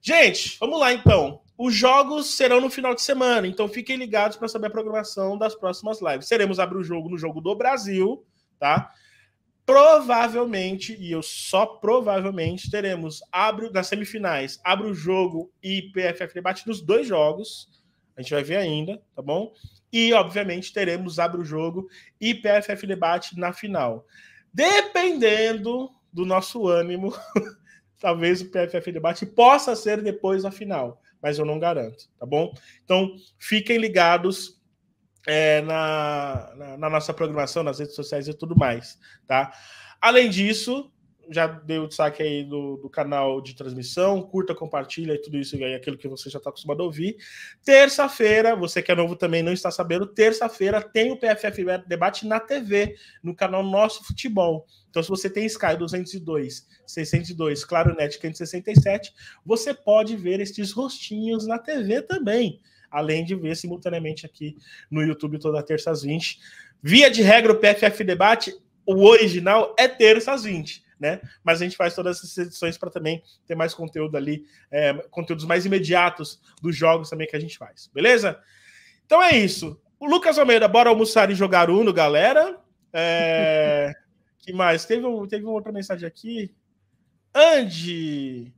Gente, vamos lá então. Os jogos serão no final de semana, então fiquem ligados para saber a programação das próximas lives. Seremos abrir o jogo no jogo do Brasil, tá? Provavelmente, e eu só provavelmente, teremos abre nas semifinais, abre o jogo e PFF debate nos dois jogos. A gente vai ver ainda, tá bom? E, obviamente, teremos Abre o Jogo e PFF Debate na final. Dependendo do nosso ânimo, <laughs> talvez o PFF Debate possa ser depois da final, mas eu não garanto, tá bom? Então, fiquem ligados é, na, na, na, nossa programação, nas redes sociais e tudo mais, tá? Além disso, já dei o destaque aí do, do, canal de transmissão, curta, compartilha e tudo isso aí, aquilo que você já está acostumado a ouvir. Terça-feira, você que é novo também não está sabendo, terça-feira tem o PFF Debate na TV, no canal Nosso Futebol. Então, se você tem Sky 202, 602, Claro Net 567, você pode ver estes rostinhos na TV também, além de ver simultaneamente aqui no YouTube toda terça às 20. Via de regra, o PFF Debate, o original é terça às 20 né? Mas a gente faz todas essas edições para também ter mais conteúdo ali, é, conteúdos mais imediatos dos jogos também que a gente faz, beleza? Então é isso. O Lucas Almeida, bora almoçar e jogar Uno, galera. É... <laughs> que mais? Teve, um, teve uma outra mensagem aqui. Andy.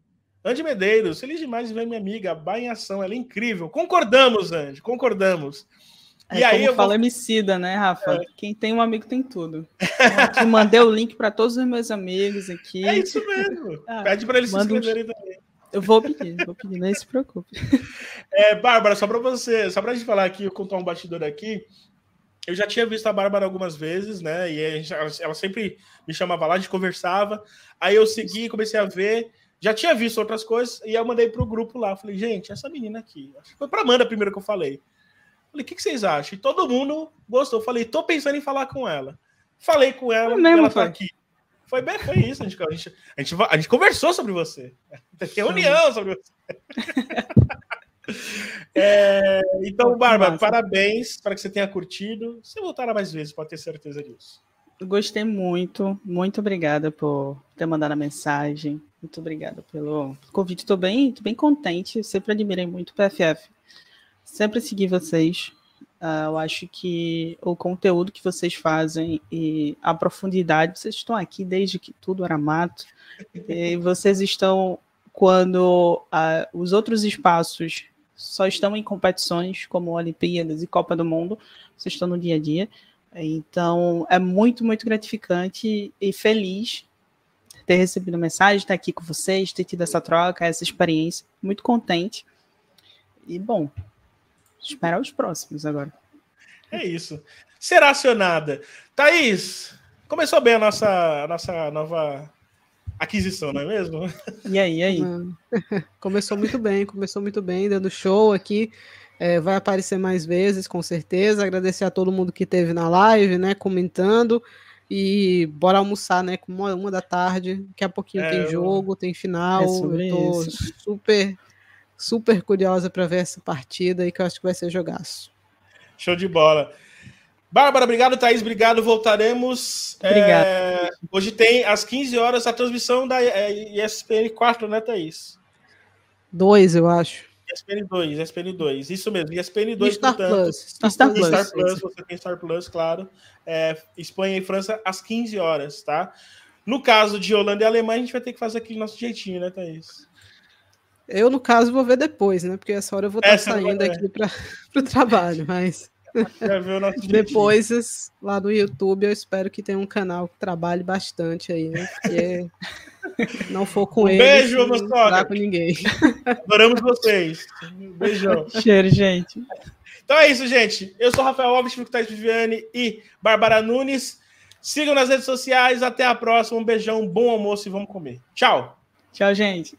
Andy Medeiros, feliz demais de ver minha amiga, Bá em ação, ela é incrível. Concordamos, Andy, concordamos. É, e aí eu fala vou... Emicida, né, Rafa? É. Quem tem um amigo tem tudo. Mandei o link para todos os meus amigos aqui. É isso mesmo. <laughs> Ah, Pede para eles se inscreverem um... também. Eu vou pedir, vou pedir, não se preocupe. <laughs> É, Bárbara, só para você, só para a gente falar aqui, eu contar um bastidor aqui. eu já tinha visto a Bárbara algumas vezes, né? E gente, ela, ela, sempre me chamava lá, a gente conversava. Aí eu segui, comecei a ver. Já tinha visto outras coisas e eu mandei pro grupo lá. Falei, gente, essa menina aqui. Acho que foi pra Amanda primeiro que eu falei. Falei, o que, que, vocês acham? E todo mundo gostou. Falei, tô pensando em falar com ela. Falei com ela, é mesmo, ela tá aqui. Foi bem, foi isso. A gente, a, gente, a, gente, a gente conversou sobre você. <laughs> Tem união sobre você. <laughs> É, então, Bárbara, parabéns. Espero que você tenha curtido. Se voltar mais vezes, pode ter certeza disso. Gostei muito. Muito obrigada por ter mandado a mensagem. Muito obrigada pelo convite. Estou bem, tô bem contente. Sempre admirei muito o PFF. Sempre segui vocês. Uh, eu acho que o conteúdo que vocês fazem e a profundidade, vocês estão aqui desde que tudo era mato. e vocês estão quando uh, os outros espaços só estão em competições como Olimpíadas e Copa do Mundo, vocês estão no dia a dia. Então, é muito, muito gratificante e feliz ter recebido mensagem, estar aqui com vocês, ter tido essa troca, essa experiência. Muito contente. E, bom, esperar os próximos agora. É isso. Será acionada. Thaís, começou bem a nossa, a nossa nova aquisição, não é mesmo? E aí, e aí? <laughs> Começou muito bem, começou muito bem, dando show aqui. É, vai aparecer mais vezes, com certeza. Agradecer a todo mundo que esteve na live, né? Comentando. E bora almoçar, né? Com uma, uma da tarde. Daqui a pouquinho é, tem jogo, tem final. É eu tô isso. super, super curiosa para ver essa partida e que eu acho que vai ser jogaço. Show de bola. Bárbara, obrigado, Thaís, obrigado. Voltaremos. É, hoje tem às 15 horas a transmissão da é, ESPN 4, né, Thaís? 2, eu acho. ESPN 2, ESPN 2, isso mesmo. ESPN 2, Star portanto. Plus. Star, Star Plus, Star Plus você tem Star Plus, claro. É, Espanha e França às 15 horas, tá? No caso de Holanda e Alemanha, a gente vai ter que fazer aquele nosso jeitinho, né, Thaís? Eu, no caso, vou ver depois, né? Porque essa hora eu vou estar saindo aqui para <laughs> o trabalho, mas. <laughs> <laughs> Depois, lá no YouTube, eu espero que tenha um canal que trabalhe bastante aí, né? Porque não for com um ele. Beijo, não com ninguém. Adoramos vocês. beijão. Cheiro, gente. Então é isso, gente. Eu sou Rafael Alves, Fico Thais Viviane e Bárbara Nunes. Sigam nas redes sociais. Até a próxima. Um beijão, um bom almoço e vamos comer. Tchau. Tchau, gente.